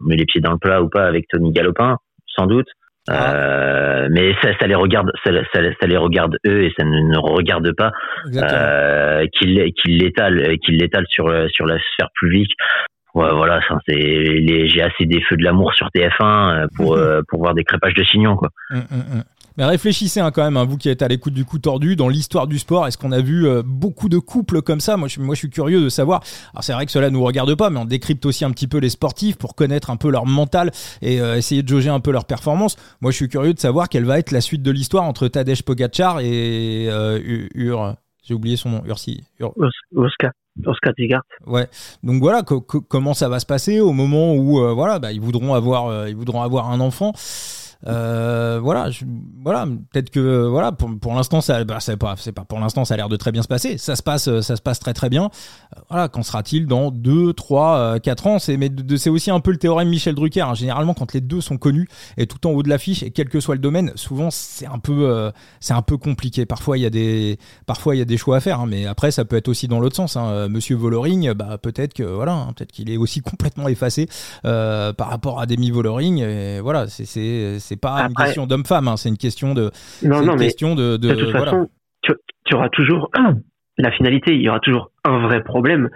B: met les pieds dans le plat ou pas, avec Tony Galopin? Sans doute. Ah. Euh, mais ça, ça les regarde, ça, ça, ça, les regarde eux et ça ne, ne regarde pas euh, qu'il qu'il l'étale, qu'il l'étale sur sur la sphère publique. Ouais, voilà, c'est j'ai assez des feux de l'amour sur TF1 euh, pour euh, pour voir des crépages de signons quoi. Hum, hum,
A: hum. Mais réfléchissez hein, quand même, hein, vous qui êtes à l'écoute du coup tordu, dans l'histoire du sport, est-ce qu'on a vu euh, beaucoup de couples comme ça? Moi je, moi, je suis curieux de savoir. Alors, c'est vrai que cela ne nous regarde pas, mais on décrypte aussi un petit peu les sportifs pour connaître un peu leur mental et euh, essayer de jauger un peu leur performance. Moi, je suis curieux de savoir quelle va être la suite de l'histoire entre Tadej Pogacar et euh, Ur. J'ai oublié son nom, Ursi.
C: Ur... Oscar. Oscar Tigart.
A: Ouais. Donc voilà, comment ça va se passer au moment où voilà, bah, ils voudront avoir, ils voudront avoir un enfant. Euh, voilà, voilà, peut-être que voilà, pour, pour l'instant ça, bah, c'est pas, c'est pas pour l'instant ça a l'air de très bien se passer. Ça se passe, ça se passe très très bien. Euh, voilà, qu'en sera-t-il dans 2, 3, 4 ans? C'est mais c'est aussi un peu le théorème Michel Drucker. Hein. Généralement, quand les deux sont connus et tout en haut de l'affiche et quel que soit le domaine, souvent c'est un peu, euh, c'est un peu compliqué. Parfois il y a des, parfois il y a des choix à faire, hein, mais après ça peut être aussi dans l'autre sens. Hein. Monsieur Voloring, bah peut-être que voilà, peut-être qu'il est aussi complètement effacé par rapport à Demi Voloring. Voilà, c'est c'est pas une question d'homme-femme, hein, c'est une question de.
C: Non, non, mais question de, de, toute façon, tu, auras toujours la finalité. Il y aura toujours un vrai problème,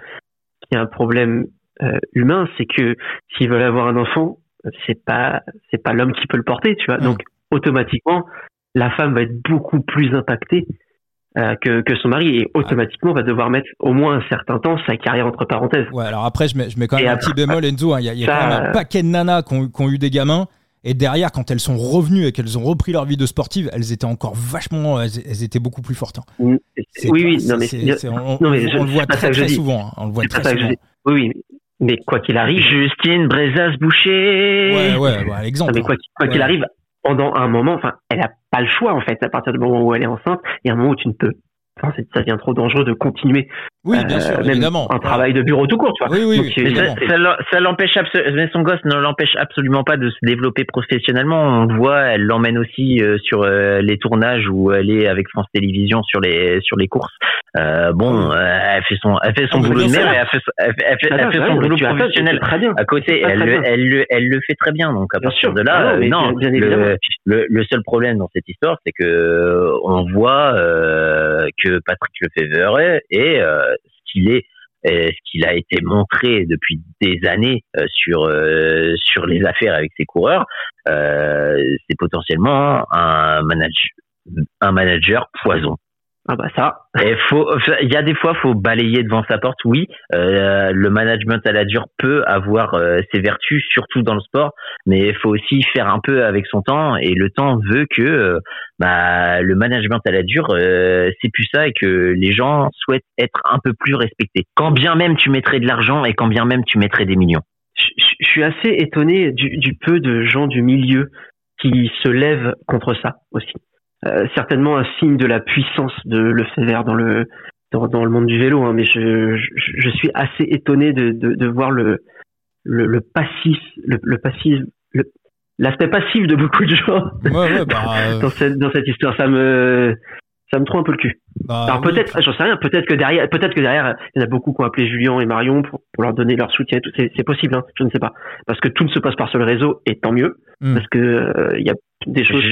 C: qui est un problème euh, humain, c'est que s'ils veulent avoir un enfant, c'est pas c'est pas l'homme qui peut le porter, tu vois. Donc automatiquement, la femme va être beaucoup plus impactée euh, que, que, son mari et automatiquement va devoir mettre au moins un certain temps sa carrière entre parenthèses.
A: Ouais, alors après, je mets, je mets quand même un petit bémol, Enzo. Hein. Il y a, quand même un paquet de nanas qui ont, eu des gamins et derrière, quand elles sont revenues et qu'elles ont repris leur vie de sportive, elles étaient encore vachement, elles, étaient beaucoup plus fortes. Hein.
C: Oui, oui, non mais,
A: on, le voit très, très souvent. Hein. On le voit très souvent.
C: Oui, oui, mais quoi qu'il arrive,
B: Justine Brezas Boucher.
A: Ouais, ouais, ouais l'exemple.
C: Mais quoi qu'il arrive, pendant un moment, enfin, elle a pas le choix en fait. À partir du moment où elle est enceinte, il y a un moment où tu ne peux ça devient trop dangereux de continuer.
A: Oui, bien sûr, euh, évidemment.
C: Un travail de bureau tout court, tu vois.
B: Oui, oui, mais ça, l'empêche mais son gosse ne l'empêche absolument pas de se développer professionnellement. On voit, elle l'emmène aussi euh, sur euh, les tournages où elle est avec France Télévisions sur les sur les courses. Euh, bon, elle fait son elle fait son boulot de mère et elle fait, elle fait, elle fait, son boulot professionnel très bien. à côté. Elle, le, elle, le, elle le fait très bien. Donc à partir de là, ah non, le, le, seul problème dans cette histoire, c'est que on voit que Patrick Lefebvre et euh, ce qu'il est ce qu'il a été montré depuis des années euh, sur euh, sur les affaires avec ses coureurs, c'est potentiellement un manager un manager poison.
C: Ah bah ça.
B: Il y a des fois, faut balayer devant sa porte. Oui, euh, le management à la dure peut avoir euh, ses vertus, surtout dans le sport, mais il faut aussi faire un peu avec son temps. Et le temps veut que euh, bah, le management à la dure, c'est plus ça et que les gens souhaitent être un peu plus respectés. Quand bien même tu mettrais de l'argent et quand bien même tu mettrais des millions.
C: Je, suis assez étonné du, du peu de gens du milieu qui se lèvent contre ça aussi. Euh, certainement un signe de la puissance de Lefebvre dans le dans, dans le monde du vélo, hein, mais je, je, je, suis assez étonné de, de, de voir le, le, le passif, le, le passif, l'aspect passif de beaucoup de gens
A: ouais, ouais, bah,
C: dans, cette, dans cette histoire. Ça me ça me trouve un peu le cul. Bah, Alors peut-être, j'en sais rien, peut-être que derrière, peut-être que derrière, il y en a beaucoup qui ont appelé Julien et Marion pour, pour leur donner leur soutien. C'est possible, hein, je ne sais pas, parce que tout ne se passe pas sur le réseau et tant mieux, hmm. parce que euh, il y a des choses.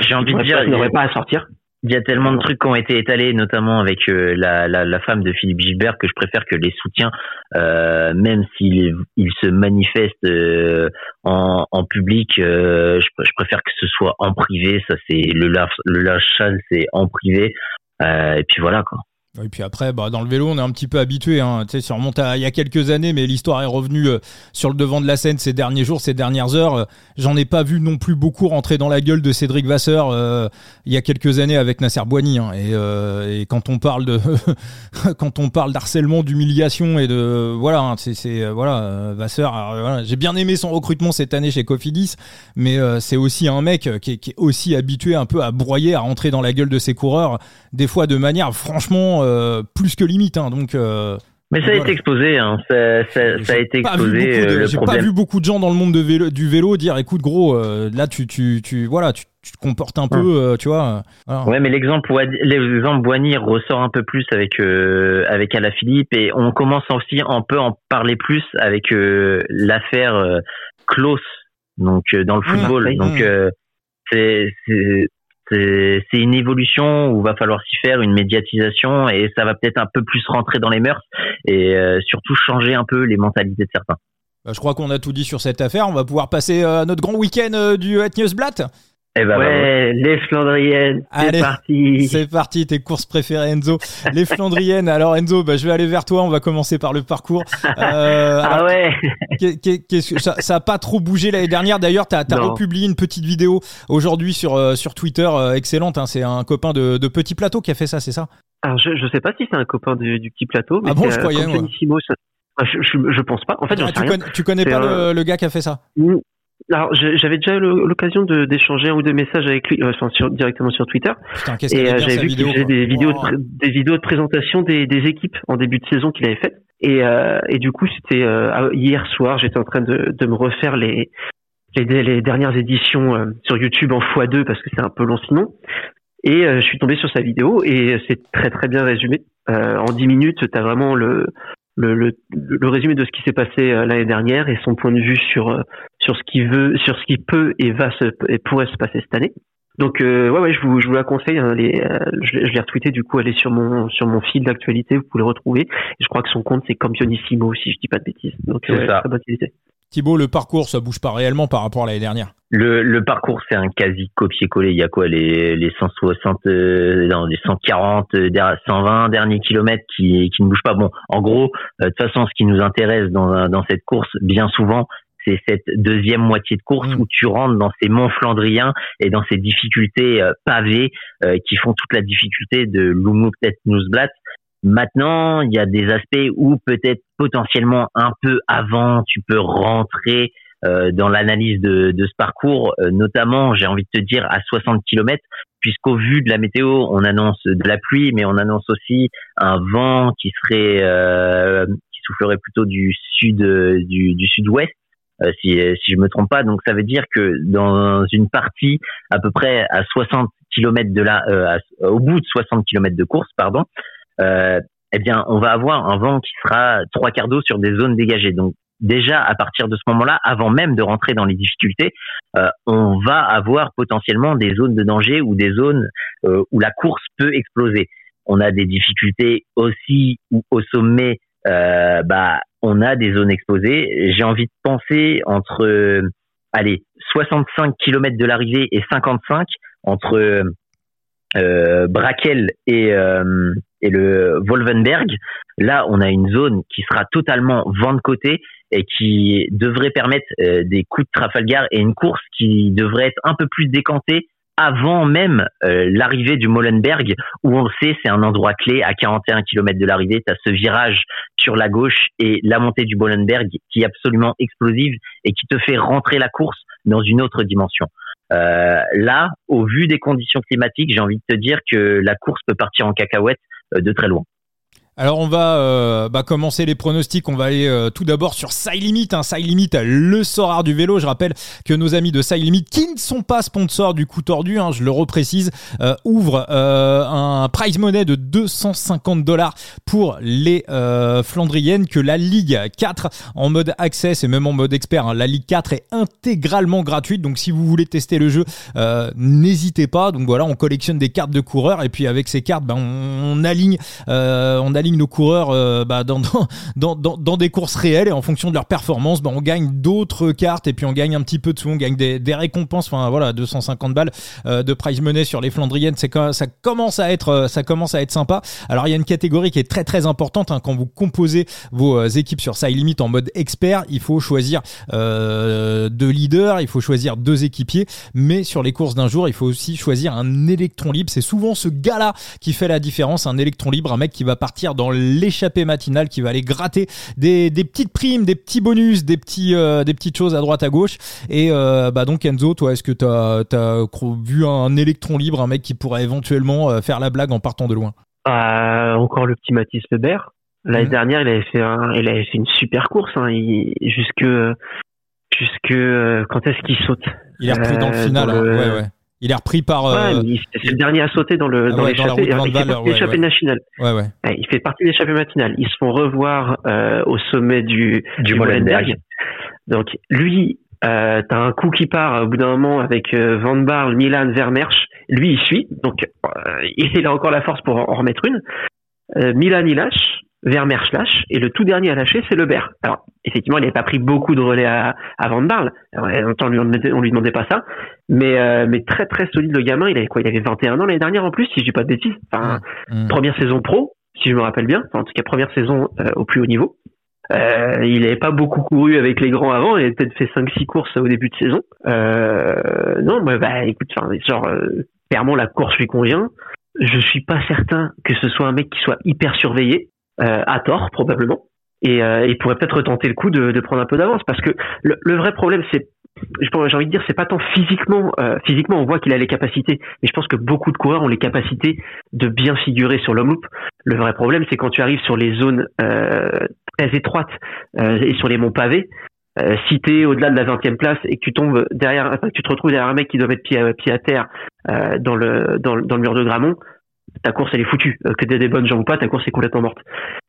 B: J'ai envie de dire,
C: n'aurait pas à sortir.
B: Il y a tellement de trucs qui ont été étalés, notamment avec euh, la, la, la, femme de Philippe Gilbert, que je préfère que les soutiens, euh, même s'ils ils se manifestent euh, en, en, public, je, je, préfère que ce soit en privé. Ça, c'est le, le lâchage, c'est en privé. Et puis voilà quoi.
A: Et puis après, bah, dans le vélo, on est un petit peu habitué. Hein. Tu sais, ça remonte à il y a quelques années, mais l'histoire est revenue euh, sur le devant de la scène ces derniers jours, ces dernières heures. Euh, j'en ai pas vu non plus beaucoup rentrer dans la gueule de Cédric Vasseur euh, il y a quelques années avec Nasser Boigny. Hein. Et, et, quand on parle de quand on parle d'harcèlement, d'humiliation et de voilà, hein, c'est voilà Vasseur. Voilà, J'ai bien aimé son recrutement cette année chez Cofidis, mais c'est aussi un mec qui est, qui est aussi habitué un peu à broyer, à rentrer dans la gueule de ses coureurs, des fois de manière franchement euh, plus que limite. Hein, donc. Euh,
B: mais ça a été exposé, hein. ça, a été exposé.
A: Euh, j'ai pas vu beaucoup de gens dans le monde de vélo, du vélo dire, écoute gros, là tu, tu, tu, voilà, tu, te comportes un peu, tu vois.
B: Ouais, mais l'exemple, l'exemple Boigny ressort un peu plus avec avec Alaphilippe et on commence aussi un peu à en parler plus avec l'affaire Klaus, donc dans le mmh. football. donc c'est c'est une évolution où va falloir s'y faire, une médiatisation, et ça va peut-être un peu plus rentrer dans les mœurs et euh, surtout changer un peu les mentalités de certains.
A: Bah, je crois qu'on a tout dit sur cette affaire. On va pouvoir passer euh, à notre grand week-end euh, du Het Newsblatt.
C: Eh ben, ouais, les Flandriennes, c'est parti.
A: C'est parti, tes courses préférées Enzo. Les Flandriennes. Alors Enzo, bah, je vais aller vers toi. On va commencer par le parcours.
C: Euh, ah ouais.
A: ça, ça a pas trop bougé l'année dernière. D'ailleurs, tu as, republié une petite vidéo aujourd'hui sur euh, sur Twitter, euh, excellente. Hein. C'est un copain de, de Petit Plateau qui a fait ça, c'est ça?
C: Alors je je sais pas si c'est un copain du, Petit Plateau. Mais
A: ah bon, je croyais.
C: je, je, pense pas. En fait,
A: ah, tu, connais, tu connais pas le, le, gars qui a fait ça?
C: Alors, j'avais déjà l'occasion d'échanger un ou deux messages avec lui, euh, enfin, sur, directement sur Twitter.
A: et
C: euh, j'avais vu qu'il faisait des vidéos, de, des vidéos de présentation des, des équipes en début de saison qu'il avait faites. Et, euh, et du coup, c'était euh, hier soir, j'étais en train de, de me refaire les, les, les dernières éditions euh, sur YouTube en x2 parce que c'est un peu long sinon. Et je suis tombé sur sa vidéo et c'est très très bien résumé. en 10 minutes, tu as vraiment le, le, le, le, résumé de ce qui s'est passé euh, l'année dernière et son point de vue sur euh, sur ce qui veut sur ce qui peut et va se et pourrait se passer cette année. Donc euh, ouais ouais je vous je vous la conseille hein, les, je, je l'ai retweeté du coup elle est sur mon sur mon fil d'actualité vous pouvez le retrouver et je crois que son compte c'est Campionissimo si je dis pas de bêtises donc c'est ça. très bonne
A: Thibaut, le parcours, ça bouge pas réellement par rapport à l'année dernière.
B: Le, le parcours, c'est un quasi copier-coller. Il y a quoi les, les 160, euh, non, les 140, 120 euh, derniers kilomètres qui, qui ne bougent pas. Bon, en gros, euh, de toute façon, ce qui nous intéresse dans, dans cette course, bien souvent, c'est cette deuxième moitié de course mmh. où tu rentres dans ces monts flandriens et dans ces difficultés pavées qui font toute la difficulté de Lumut Newsblatt. Maintenant, il y a des aspects où peut-être potentiellement un peu avant, tu peux rentrer euh, dans l'analyse de, de, ce parcours, euh, notamment, j'ai envie de te dire, à 60 km, puisqu'au vu de la météo, on annonce de la pluie, mais on annonce aussi un vent qui serait, euh, qui soufflerait plutôt du sud, du, du sud-ouest. si, si je me trompe pas, donc ça veut dire que dans une partie à peu près à 60 km de là, au bout de 60 km de course, pardon, euh, eh bien, on va avoir un vent qui sera trois quarts d'eau sur des zones dégagées. Donc, déjà, à partir de ce moment-là, avant même de rentrer dans les difficultés, euh, on va avoir potentiellement des zones de danger ou des zones euh, où la course peut exploser. On a des difficultés aussi où au sommet, euh, bah, on a des zones exposées. J'ai envie de penser entre, allez, 65 km de l'arrivée et 55 entre euh, Brakel et, euh, et le Wolvenberg, là on a une zone qui sera totalement vent de côté et qui devrait permettre euh, des coups de Trafalgar et une course qui devrait être un peu plus décantée avant même euh, l'arrivée du Molenberg, où on le sait, c'est un endroit clé à 41 km de l'arrivée. Tu as ce virage sur la gauche et la montée du Molenberg qui est absolument explosive et qui te fait rentrer la course dans une autre dimension. Euh, là, au vu des conditions climatiques, j'ai envie de te dire que la course peut partir en cacahuète de très loin.
A: Alors on va euh, bah, commencer les pronostics. On va aller euh, tout d'abord sur Side Limit. Hein. Side Limit, le sorare du vélo. Je rappelle que nos amis de Side Limit, qui ne sont pas sponsors du coup tordu, hein, je le reprécise, euh, ouvrent un prize money de 250 dollars pour les Flandriennes que la Ligue 4 en mode access et même en mode expert. Hein. la Ligue 4 est intégralement gratuite. Donc si vous voulez tester le jeu, n'hésitez pas. Donc voilà, on collectionne des cartes de coureurs et puis avec ces cartes, ben, on aligne aligne nos coureurs bah, dans, dans, dans, dans, des courses réelles et en fonction de leur performance, bah, on gagne d'autres cartes et puis on gagne un petit peu de sous, on gagne des, des récompenses. Enfin voilà, 250 balles de prize money sur les Flandriennes, c'est ça commence à être ça commence à être sympa. Alors il y a une catégorie qui est très très importante hein, quand vous composez vos équipes sur Side Limit en mode expert, il faut choisir deux leaders, il faut choisir deux équipiers, mais sur les courses d'un jour, il faut aussi choisir un électron libre. C'est souvent ce gars-là qui fait la différence, un électron libre, un mec qui va partir dans l'échappée matinale, qui va aller gratter des, petites primes, des petits bonus, des petits euh, des petites choses à droite à gauche. Et euh, bah donc Enzo, toi, est-ce que tu as, vu un électron libre, un mec qui pourrait éventuellement euh, faire la blague en partant de loin?
C: Encore le petit Mathis Lebert. L'année mmh. dernière, il avait fait il avait fait une super course, hein. jusque jusque quand est-ce qu'il saute?
A: Il est repris dans le final. Hein. Ouais, ouais. Il est repris par.
C: Euh... c'est le dernier à sauter dans le dans l'échappée. il fait partie de l'échappée nationale.
A: Ouais, ouais.
C: Il fait partie de l'échappée matinale. Ils se font revoir euh, au sommet du du Molenberg. Donc lui, euh, t'as un coup qui part au bout d'un moment avec euh, Van Barl, Milan, Vermersch. Lui, il suit. Donc euh, il a encore la force pour en remettre une. Euh, Milan, il lâche. Vermeer lâche et le tout dernier à lâcher c'est Lebert. Alors effectivement il n'avait pas pris beaucoup de relais à, à Van Barle, on lui, on lui demandait pas ça, mais euh, mais très très solide le gamin, il avait quoi? Il avait 21 ans l'année dernière en plus si je dis pas de bêtises. Enfin mmh. Mmh. première saison pro si je me rappelle bien, en tout cas première saison euh, au plus haut niveau. Euh, il n'avait pas beaucoup couru avec les grands avant, il avait peut-être fait 5-6 courses au début de saison. Euh, non, bah, bah écoute, genre clairement la course lui convient. Je suis pas certain que ce soit un mec qui soit hyper surveillé. Euh, à tort probablement, et euh, il pourrait peut-être tenter le coup de, de prendre un peu d'avance parce que le, le vrai problème c'est j'ai envie de dire c'est pas tant physiquement euh, physiquement on voit qu'il a les capacités mais je pense que beaucoup de coureurs ont les capacités de bien figurer sur l'homme loop. Le vrai problème c'est quand tu arrives sur les zones euh, très étroites euh, et sur les monts pavés euh, si t'es au-delà de la 20e place et que tu tombes derrière enfin, que tu te retrouves derrière un mec qui doit mettre pied à, pied à terre dans le dans, dans le mur de Gramont ta course elle est foutue. Euh, que t'aies des bonnes jambes ou pas, ta course est complètement morte.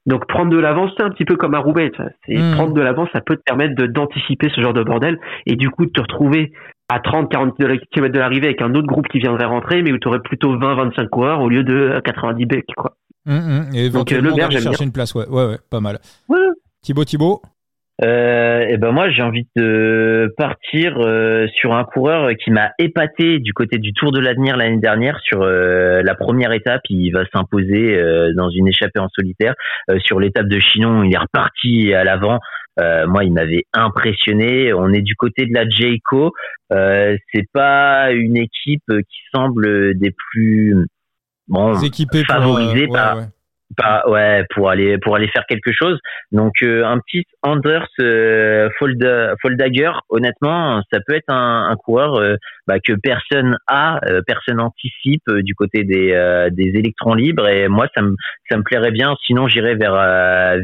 C: Donc prendre de l'avance, c'est un petit peu comme à Roubaix. C'est hmm. prendre de l'avance, ça peut te permettre d'anticiper ce genre de bordel et du coup de te retrouver à 30 40 km de l'arrivée avec un autre groupe qui viendrait rentrer mais où tu aurais plutôt 20 25 coureurs au lieu de 90 becs quoi.
A: Hmm, hmm. Et Donc euh, le j'aime chercher une place ouais. ouais ouais, pas mal.
C: Ouais.
A: Thibaut Thibaut?
B: Euh, et ben moi j'ai envie de partir euh, sur un coureur qui m'a épaté du côté du Tour de l'Avenir l'année dernière sur euh, la première étape. Il va s'imposer euh, dans une échappée en solitaire. Sur l'étape de Chinon il est reparti à l'avant. Moi il m'avait impressionné. On est du côté de la Jayco. C'est pas une équipe qui semble des plus bon favorisées par pas ouais pour aller pour aller faire quelque chose. Donc euh, un petit Anders euh, Foldager honnêtement ça peut être un, un coureur euh, bah, que personne a personne anticipe du côté des des électrons libres. Et moi ça me ça me plairait bien. Sinon j'irais vers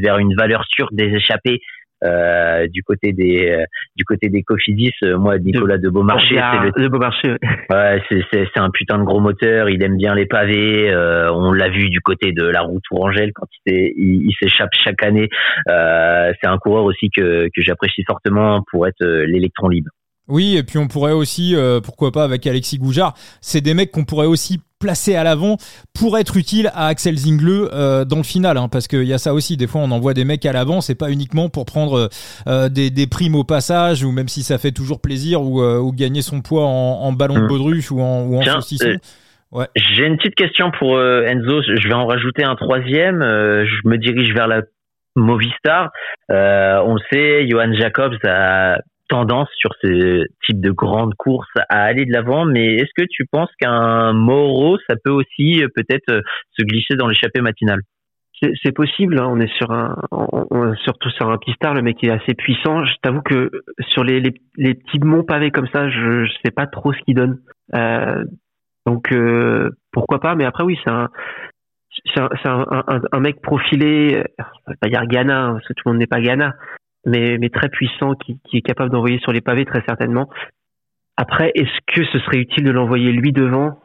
B: vers une valeur sûre des échappés euh, du côté des euh, du côté des Cofidis, euh, moi Nicolas de, Beaumarchais,
C: c'est le de Beaumarchais.
B: Ouais, c'est c'est c'est un putain de gros moteur. Il aime bien les pavés. on l'a vu du côté de la route Tourangelle quand il il, s'échappe chaque année. c'est un coureur aussi que que j'apprécie fortement pour être l'électron libre.
A: Oui, et puis on pourrait aussi, pourquoi pas avec Alexis Goujard, c'est des mecs qu'on pourrait aussi placé à l'avant pour être utile à Axel Zingle euh, dans le final hein, parce qu'il y a ça aussi des fois on envoie des mecs à l'avant c'est pas uniquement pour prendre euh, des, des, primes au passage ou même si ça fait toujours plaisir ou, euh, ou gagner son poids en, ballon de mmh. baudruche ou en, ou en saucisson
B: Ouais. J'ai une petite question pour Enzo. Je vais en rajouter un troisième. je me dirige vers la Movistar. on le sait, Johan Jacobs a tendance sur ce type de grandes courses à aller de l'avant, mais est-ce que tu penses qu'un Moro, ça peut aussi euh, peut-être euh, se glisser dans l'échappée matinale?
C: C'est possible. Hein. On est sur un, surtout sur un pistard, le mec est assez puissant. Je t'avoue que sur les, les, petits monts pavés comme ça, je, je sais pas trop ce qu'il donne. Euh, donc pourquoi pas? Mais après oui, c'est un, c'est un, un, un, mec profilé. Je vais pas dire Ghana hein, parce que tout le monde n'est pas Ghana, mais, mais très puissant, qui, qui est capable d'envoyer sur les pavés très certainement. Après, est-ce que ce serait utile de l'envoyer lui devant?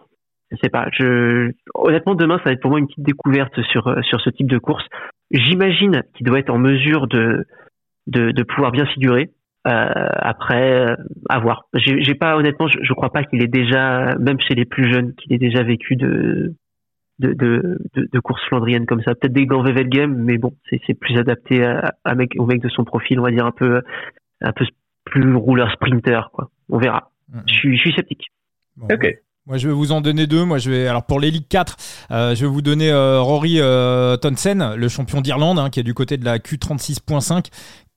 C: Je sais pas. Je... Honnêtement, demain, ça va être pour moi une petite découverte sur, euh, sur ce type de course. J'imagine qu'il doit être en mesure de, de, de pouvoir bien figurer. Euh, après, euh, à voir. J'ai pas honnêtement, je, je crois pas qu'il ait déjà, même chez les plus jeunes, qu'il ait déjà vécu de de, de, de, courses flandriennes comme ça. Peut-être des gants Game, mais bon, c'est plus adapté à, à mec, au mec de son profil, on va dire un peu, un peu plus rouleur sprinter, quoi. On verra. Mm-hmm. Je, suis, je suis sceptique.
B: ok.
A: Moi, je vais vous en donner deux. Moi, je vais alors pour les Ligue 4, euh, je vais vous donner euh, Rory euh, Tonsen, le champion d'Irlande, hein, qui est du côté de la Q36.5,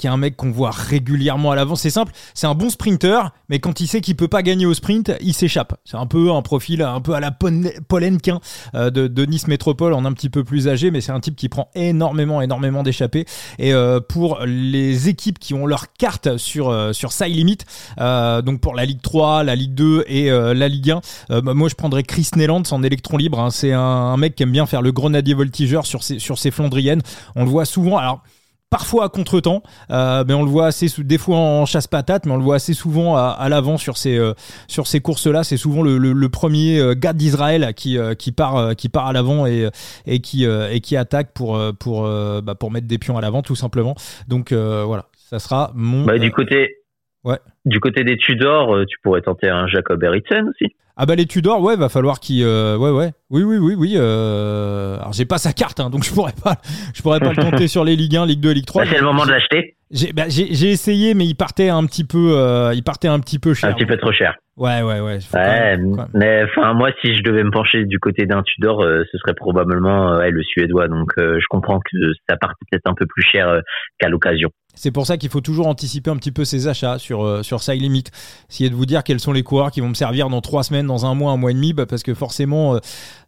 A: qui est un mec qu'on voit régulièrement à l'avant. C'est simple, c'est un bon sprinter, mais quand il sait qu'il peut pas gagner au sprint, il s'échappe. C'est un peu un profil un peu à la Polenquin euh, de, de, Nice Métropole, en un petit peu plus âgé, mais c'est un type qui prend énormément, énormément d'échappées. Et euh, pour les équipes qui ont leur carte sur euh, sur Side Limit, donc pour la Ligue 3, la Ligue 2 et la Ligue 1, bah, moi je prendrais Chris Neland en électron libre. Hein. C'est un, un, mec qui aime bien faire le grenadier voltigeur sur ses sur ses Flandriennes. On le voit souvent. Alors parfois à contre-temps, euh, mais on le voit assez des fois en chasse patate, mais on le voit assez souvent à, l'avant sur ces euh, sur ces courses-là. C'est souvent le, le, premier euh, gars d'Israël qui qui part qui part à l'avant et et qui et qui attaque pour pour bah, pour mettre des pions à l'avant tout simplement. Donc voilà, ça sera mon.
B: Bah, du côté. Ouais. Du côté des Tudors, tu pourrais tenter un Jacob Ericsson aussi.
A: Ah bah les Tudors, ouais, va falloir qu'il, euh, ouais, ouais, oui, oui, oui, oui. Euh... Alors j'ai pas sa carte, hein, donc je pourrais pas, je pourrais pas le compter sur les Ligue 1, Ligue 2, Ligue 3.
B: Bah, c'est le moment de l'acheter.
A: J'ai, bah, j'ai, essayé, mais il partait un petit peu, euh, il partait un petit peu cher.
B: Un petit peu trop cher.
A: Ouais, ouais, ouais.
B: ouais mais enfin, moi, si je devais me pencher du côté d'un Tudor, ce serait probablement ouais, le suédois. Donc, je comprends que ça parte peut-être un peu plus cher qu'à l'occasion.
A: C'est pour ça qu'il faut toujours anticiper un petit peu ses achats sur, sur Side Limit. Essayer de vous dire quels sont les coureurs qui vont me servir dans trois semaines, dans un mois, un mois et demi, bah, parce que forcément, euh,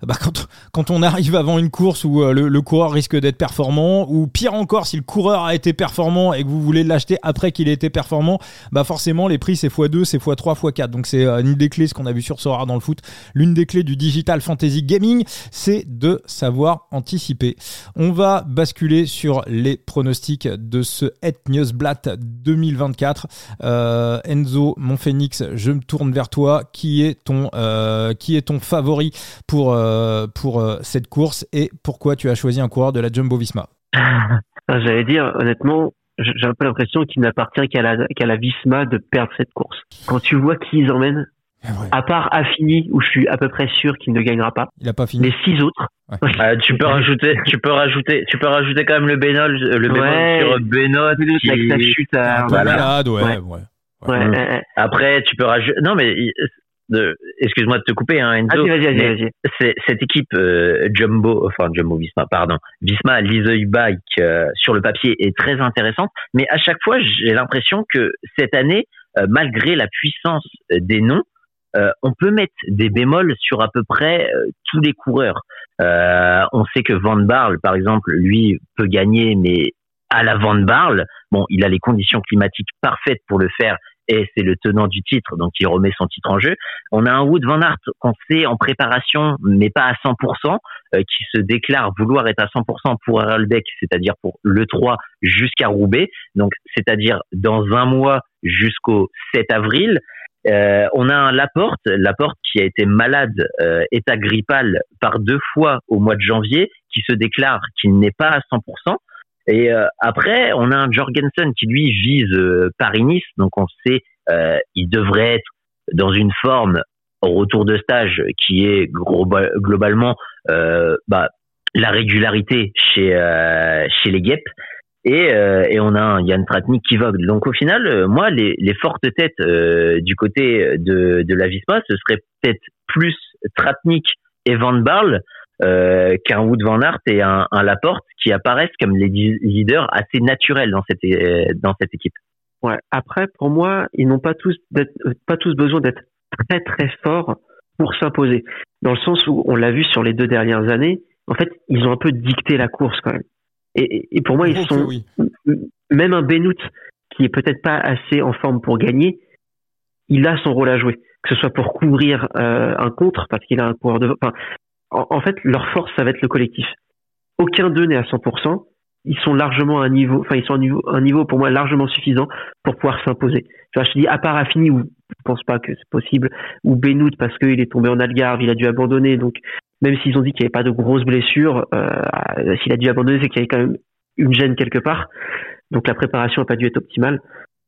A: bah, quand, quand on arrive avant une course où euh, le, coureur risque d'être performant, ou pire encore, si le coureur a été performant et que vous voulez l'acheter après qu'il ait été performant, bah forcément, les prix c'est x2, c'est x3, x4. Donc c'est une des clés, ce qu'on a vu sur Sora dans le foot, l'une des clés du digital fantasy gaming, c'est de savoir anticiper. On va basculer sur les pronostics de ce Newsblatt 2024. Euh, Enzo, mon phénix, je me tourne vers toi. Qui est ton, euh, qui est ton favori pour, euh, pour cette course et pourquoi tu as choisi un coureur de la Jumbo Visma
C: ah, J'allais dire, honnêtement, j'ai un peu l'impression qu'il n'appartient qu'à la, qu'à la Visma de perdre cette course. Quand tu vois qui ils emmènent, à part Affini, où je suis à peu près sûr qu'il ne gagnera pas.
A: Il a pas fini.
C: Les six autres.
B: Euh, tu peux rajouter, tu peux rajouter, tu peux rajouter quand même le Bénol, le bénol sur Bénol
C: qui... avec sa chute à
A: voilà. ouais,
B: ouais. Après, tu peux rajouter. Non, mais excuse-moi de te couper, hein, Enzo.
C: Vas-y, vas-y, vas-y.
B: C'est cette équipe euh, Jumbo, enfin Jumbo Visma, pardon, Visma Liseuil Bike euh, sur le papier est très intéressante, mais à chaque fois, j'ai l'impression que cette année, malgré la puissance des noms, euh, on peut mettre des bémols sur à peu près euh, tous les coureurs. Euh, on sait que Van Barle, par exemple, lui peut gagner, mais à la Van Barle, bon, il a les conditions climatiques parfaites pour le faire et c'est le tenant du titre, donc il remet son titre en jeu. On a un Wood Van Aert qu'on sait en préparation, mais pas à 100%, qui se déclare vouloir être à 100% pour Heraldeck, c'est-à-dire pour le 3 jusqu'à Roubaix, donc c'est-à-dire dans un mois jusqu'au 7 avril. Euh, on a un Laporte, Laporte qui a été malade, euh, état grippal par deux fois au mois de janvier, qui se déclare qu'il n'est pas à 100%. Et euh, après, on a un Jorgensen qui lui vise euh, Paris-Nice, donc on sait il devrait être dans une forme au retour de stage qui est globalement bah, la régularité chez chez les guêpes. Et, euh, et, on a un Yann Tratnik qui vogue. Donc au final, euh, moi, les, les, fortes têtes euh, du côté de, de la Vispa, ce serait peut-être plus Tratnik et Van Barle qu'un Wood Van Aert et un, un, Laporte qui apparaissent comme les leaders assez naturels dans cette, dans cette équipe.
C: Ouais. Après, pour moi, ils n'ont pas tous, pas tous besoin d'être très très forts pour s'imposer. Dans le sens où on l'a vu sur les deux dernières années, en fait, ils ont un peu dicté la course quand même. Et, et pour moi, ils sont même un Benoît qui est peut-être pas assez en forme pour gagner, il a son rôle à jouer, que ce soit pour couvrir euh, un contre parce qu'il a un coureur de. Enfin, en, fait, leur force, ça va être le collectif. Aucun d'eux n'est à 100%. Ils sont largement à un niveau, enfin ils sont à un niveau, pour moi largement suffisant pour pouvoir s'imposer. Je te dis à part Affini où je pense pas que c'est possible, ou Benoît parce qu'il est tombé en Algarve, il a dû abandonner, donc même s'ils ont dit qu'il n'y avait pas de grosses blessures, euh, s'il a dû abandonner, c'est qu'il y avait quand même une gêne quelque part. Donc la préparation n'a pas dû être optimale.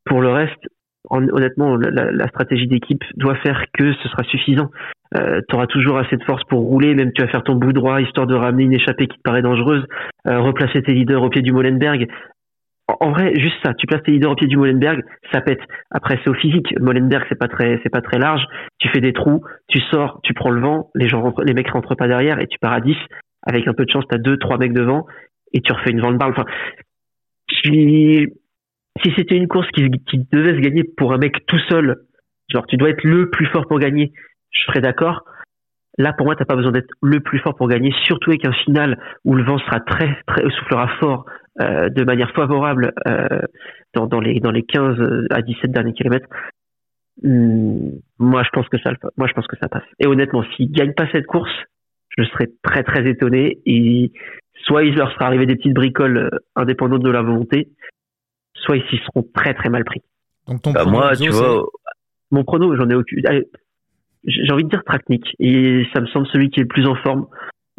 C: Pour le reste, honnêtement, la, stratégie d'équipe doit faire que ce sera suffisant. Euh, tu auras toujours assez de force pour rouler, même tu vas faire ton bout droit histoire de ramener une échappée qui te paraît dangereuse, euh, replacer tes leaders au pied du Molenberg. En, vrai, juste ça, tu places tes leaders au pied du Molenberg, ça pète. Après, c'est au physique. Molenberg, c'est pas très, c'est pas très large. Tu fais des trous, tu sors, tu prends le vent, les gens rentrent, les mecs rentrent pas derrière et tu pars à 10. Avec un peu de chance, t'as deux, trois mecs devant et tu refais une vente barre. Enfin, si c'était une course qui, qui devait se gagner pour un mec tout seul, genre tu dois être le plus fort pour gagner, je serais d'accord. Là, pour moi, t'as pas besoin d'être le plus fort pour gagner, surtout avec un final où le vent sera très, très soufflera fort euh, de manière favorable euh, dans, dans, les dans les 15 à 17 derniers kilomètres. Hmm, moi, je pense que ça, moi, je pense que ça passe. Et honnêtement, s'ils gagnent pas cette course, je serais très très étonné. Soit il leur sera arrivé des petites bricoles euh, indépendantes de la volonté, soit ils s'y seront très très mal pris.
B: Donc ton bah, moi, tu vois,
C: mon prono, j'en ai aucune j'ai envie de dire Traknik et ça me semble celui qui est le plus en forme.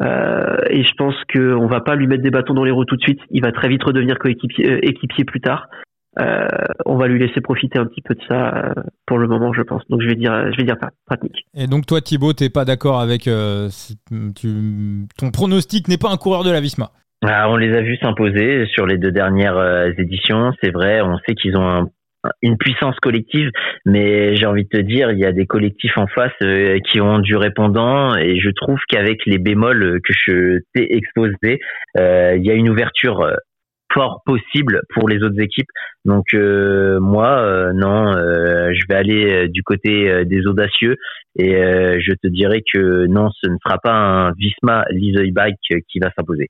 C: Euh, et je pense qu'on va pas lui mettre des bâtons dans les roues tout de suite. Il va très vite redevenir coéquipier euh, équipier plus tard. Euh, on va lui laisser profiter un petit peu de ça pour le moment, je pense. Donc je vais dire, je vais dire Traknik.
A: Et donc toi, Thibaut, t'es pas d'accord avec tu, ton pronostic n'est pas un coureur de la Visma.
B: Ah, on les a vus s'imposer sur les deux dernières euh, éditions. C'est vrai, on sait qu'ils ont un une puissance collective, mais j'ai envie de te dire, il y a des collectifs en face euh, qui ont du répondant et je trouve qu'avec les bémols que je t'ai exposés, euh, il y a une ouverture fort possible pour les autres équipes. Donc moi, non, je vais aller du côté des audacieux et je te dirais que non, ce ne sera pas un Visma Lizoy Bike qui va s'imposer.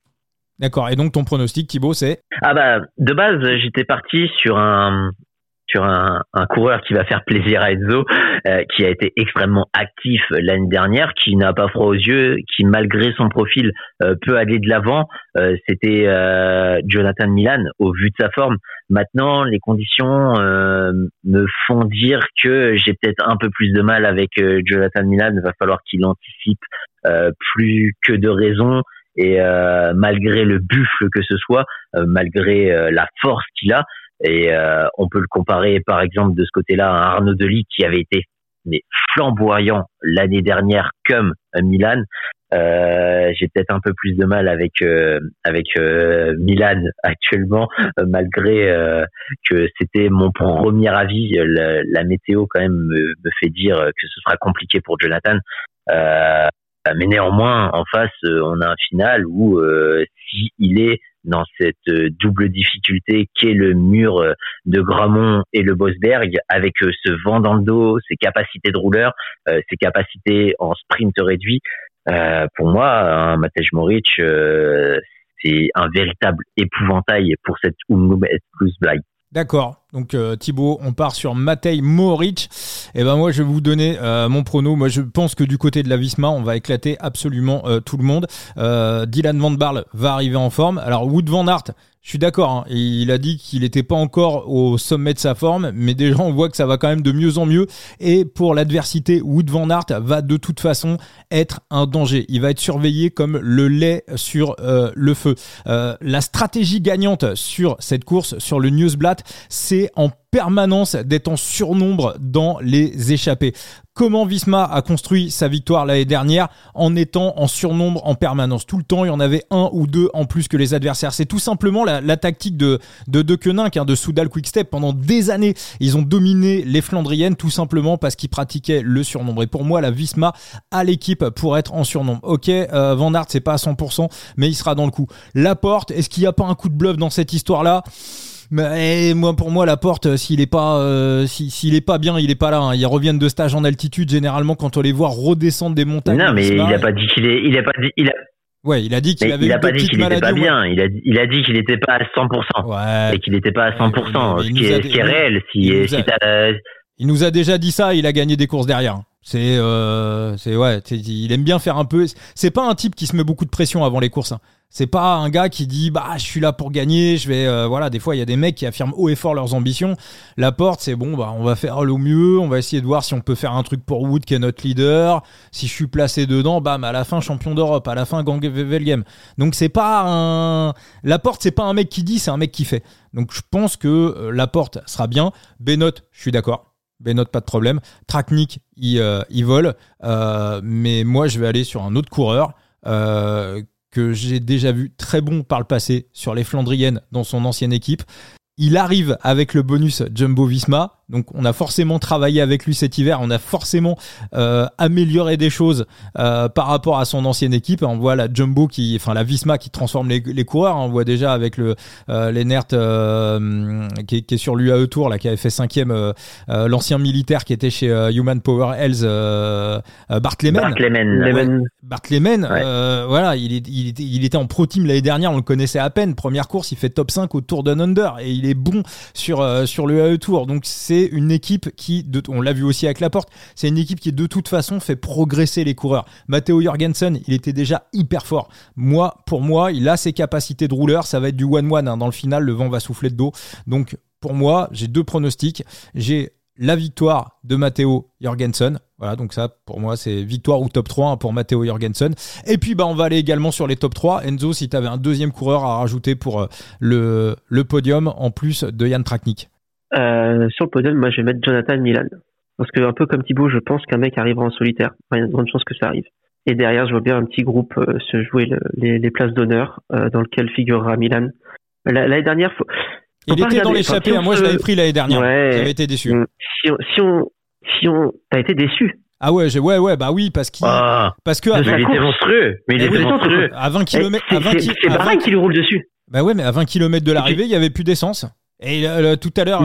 A: D'accord. Et donc ton pronostic, Thibaut, c'est
B: Ah bah de base, j'étais parti sur un sur un, coureur qui va faire plaisir à Enzo, euh, qui a été extrêmement actif l'année dernière, qui n'a pas froid aux yeux, qui malgré son profil euh, peut aller de l'avant. Euh, c'était Jonathan Milan au vu de sa forme. Maintenant, les conditions me font dire que j'ai peut-être un peu plus de mal avec Jonathan Milan. Il va falloir qu'il anticipe plus que de raison. Et malgré le buffle que ce soit, malgré la force qu'il a, et euh, on peut le comparer, par exemple, de ce côté-là, à Arnaud Delis qui avait été mais flamboyant l'année dernière comme Milan. Euh, j'ai peut-être un peu plus de mal avec euh, avec euh, Milan actuellement, malgré que c'était mon premier avis. La, la, météo quand même me, me, fait dire que ce sera compliqué pour Jonathan. Mais néanmoins, en face, on a un final où si il est dans cette euh, double difficulté qu'est le mur euh, de Gramont et le Bosberg, avec euh, ce vent dans le dos, ses capacités de rouleur, ses capacités en sprint réduit. pour moi, un Matej Moric, c'est un véritable épouvantail pour cette Plus Black.
A: D'accord. Donc euh, Thibaut, on part sur Matej Moric. Eh ben moi je vais vous donner euh, mon prono. Moi je pense que du côté de la Visma, on va éclater absolument euh, tout le monde. Dylan Van Barle va arriver en forme. Alors Wood Van Aert, je suis d'accord. Hein. Il a dit qu'il n'était pas encore au sommet de sa forme, mais déjà on voit que ça va quand même de mieux en mieux. Et pour l'adversité, Wood van Aert va de toute façon être un danger. Il va être surveillé comme le lait sur euh, le feu. Euh, la stratégie gagnante sur cette course, sur le Newsblatt, c'est en permanence d'être en surnombre dans les échappées. Comment Visma a construit sa victoire l'année dernière en étant en surnombre en permanence? Tout le temps, il y en avait un ou deux en plus que les adversaires. C'est tout simplement la, tactique de de, de hein, de Soudal Quickstep. Pendant des années, ils ont dominé les Flandriennes tout simplement parce qu'ils pratiquaient le surnombre. Et pour moi, la Visma a l'équipe pour être en surnombre. Ok, euh, Van Aert, c'est pas à 100%, mais il sera dans le coup. La porte, est-ce qu'il n'y a pas un coup de bluff dans cette histoire-là? Mais moi, pour moi, la porte, euh, s'il est pas, euh, s'il est pas bien, il est pas là. Hein. Ils reviennent de stage en altitude généralement quand on les voit redescendre des montagnes.
B: Non, mais il a pas dit qu'il est, il a pas dit, il a.
A: Ouais, il a dit qu'il avait
B: il
A: a
B: pas dit qu'il était pas bien. Il a, il a dit qu'il n'était pas à 100%. Ouais. Et qu'il n'était pas à 100%. ce, qui est, ce, qui est, réel. Si,
A: il, nous a, il nous a déjà dit ça. Il a gagné des courses derrière. C'est, euh, c'est ouais, il aime bien faire un peu. C'est pas un type qui se met beaucoup de pression avant les courses. Hein. C'est pas un gars qui dit bah je suis là pour gagner, je vais euh, voilà. Des fois il y a des mecs qui affirment haut et fort leurs ambitions. La porte c'est bon bah on va faire le mieux, on va essayer de voir si on peut faire un truc pour Wood qui est notre leader. Si je suis placé dedans, bam à la fin champion d'Europe, à la fin gang game. Donc c'est pas un la porte c'est pas un mec qui dit, c'est un mec qui fait. Donc je pense que euh, la porte sera bien. Benot, je suis d'accord. Benot, pas de problème. Traknik, il, euh, il vole. Euh, mais moi, je vais aller sur un autre coureur euh, que j'ai déjà vu très bon par le passé sur les Flandriennes dans son ancienne équipe. Il arrive avec le bonus Jumbo Visma. Donc on a forcément travaillé avec lui cet hiver, on a forcément euh, amélioré des choses euh, par rapport à son ancienne équipe. On voit la Jumbo qui, enfin la Visma qui transforme les, les coureurs. On voit déjà avec le euh, Lennert euh, qui, qui, est sur l'UAE Tour là, qui avait fait cinquième, euh, euh, l'ancien militaire qui était chez Human Power Health, Bart Lehman. Bart Lehman. voilà, il, est, il, était, il était en pro team l'année dernière, on le connaissait à peine. Première course, il fait top 5 au Tour d'un Under et il est bon sur sur l'UAE Tour. Donc c'est une équipe qui, on l'a vu aussi avec la porte, c'est une équipe qui de toute façon fait progresser les coureurs. Matteo Jorgensen, il était déjà hyper fort. Moi, pour moi, il a ses capacités de rouleur, ça va être du one-one hein. dans le final, le vent va souffler de dos. Donc pour moi, j'ai deux pronostics. J'ai la victoire de Matteo Jorgensen. Voilà, donc ça, pour moi, c'est victoire ou top 3 hein, pour Matteo Jorgensen. Et puis, bah, on va aller également sur les top 3. Enzo, si tu avais un deuxième coureur à rajouter pour euh, le, podium, en plus de Yann Traknik.
C: Euh, sur le podium, moi, je vais mettre Jonathan Milan. Parce que, un peu comme Thibaut, je pense qu'un mec arrivera en solitaire. il y a une grande chance que ça arrive. Et derrière, je vois bien un petit groupe euh, se jouer les, les, places d'honneur euh, dans lequel figurera Milan. L'année dernière, faut,
A: il était dans l'échappée. Hein. moi, je l'avais pris l'année dernière. Ouais. J'avais été déçu. Mm.
C: Si on, si on, si on, t'as été déçu.
A: Ah ouais, j'ai, ouais, ouais, bah oui, parce qu'il,
B: ah,
A: parce que,
B: il était monstrueux, mais il était monstrueux.
A: À 20 km,
C: c'est pareil qui lui roule dessus.
A: Bah ouais, mais à 20 km de l'arrivée, il y avait plus d'essence. Et tout à l'heure,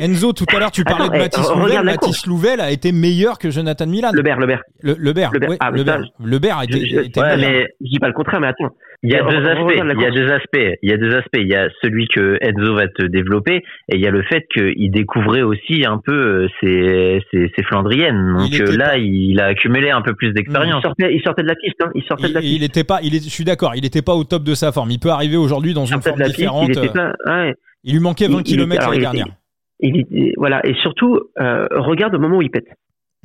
A: Enzo, tout à l'heure, tu parlais de Mathis Louvel. Mathis Louvel a été meilleur que Jonathan Milan.
C: Le Ber, le Ber.
A: Le, le Ber, le Ber. Ah, le, Ber. le Ber a été,
C: je, ouais, mais je dis pas le contraire, mais attends.
B: Il y a deux aspects. Il y a deux aspects. Il y a deux aspects. Il y a celui que Enzo va te développer, et il y a le fait qu'il découvrait aussi un peu ses, ses, ses Flandriennes. Donc là, il a accumulé un peu plus d'expérience.
C: Il sortait, il sortait de la piste. Hein. Il sortait
A: il,
C: de la piste.
A: Il était pas. Il est, je suis d'accord. Il était pas au top de sa forme. Il peut arriver aujourd'hui dans une forme différente.
C: il était pas, ouais.
A: Il lui manquait 20 km l'année dernière.
C: Il, voilà, et surtout, euh, regarde au moment où il pète.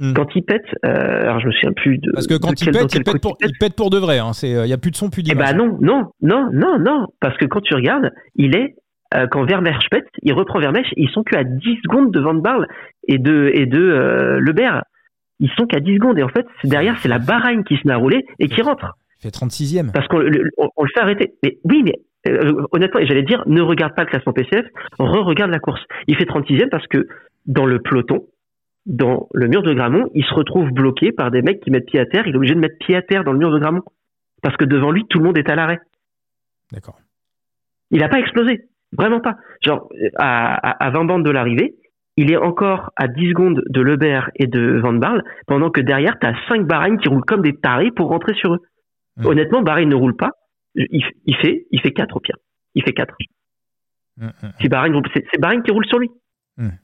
C: Hmm. Quand il pète, euh, alors je me souviens plus de.
A: Parce que quand il, pète, il, pète pour, il, pète pour, de vrai. Hein. Il n'y a plus de son, plus
C: Eh ben non, non, non, non, non. Parce que quand tu regardes, il est euh, quand Vermeersch pète, il reprend Vermeersch, ils sont qu'à 10 secondes de Van Barle et de et de euh, Lebert. Ils sont qu'à 10 secondes et en fait derrière c'est la Bahreïn qui se met à rouler et qui rentre.
A: Il fait 36e.
C: Parce qu'on le, on le fait arrêter. Mais oui, mais euh, honnêtement, et j'allais dire, ne regarde pas le classement PCF, re-regarde la course. Il fait 36e parce que dans le peloton, dans le mur de Gramont, il se retrouve bloqué par des mecs qui mettent pied à terre. Il est obligé de mettre pied à terre dans le mur de Gramont. Parce que devant lui, tout le monde est à l'arrêt.
A: D'accord.
C: Il n'a pas explosé. Vraiment pas. Genre, à, à, 20 bandes de l'arrivée, il est encore à 10 secondes de Lebert et de Van Barle, pendant que derrière, tu as 5 Bahreïn qui roulent comme des tarés pour rentrer sur eux. Honnêtement, Bahreïn ne roule pas il, fait, il fait 4 au pire. Il fait 4. Mmh, mmh, mmh. C'est Bahreïn, qui roule sur lui.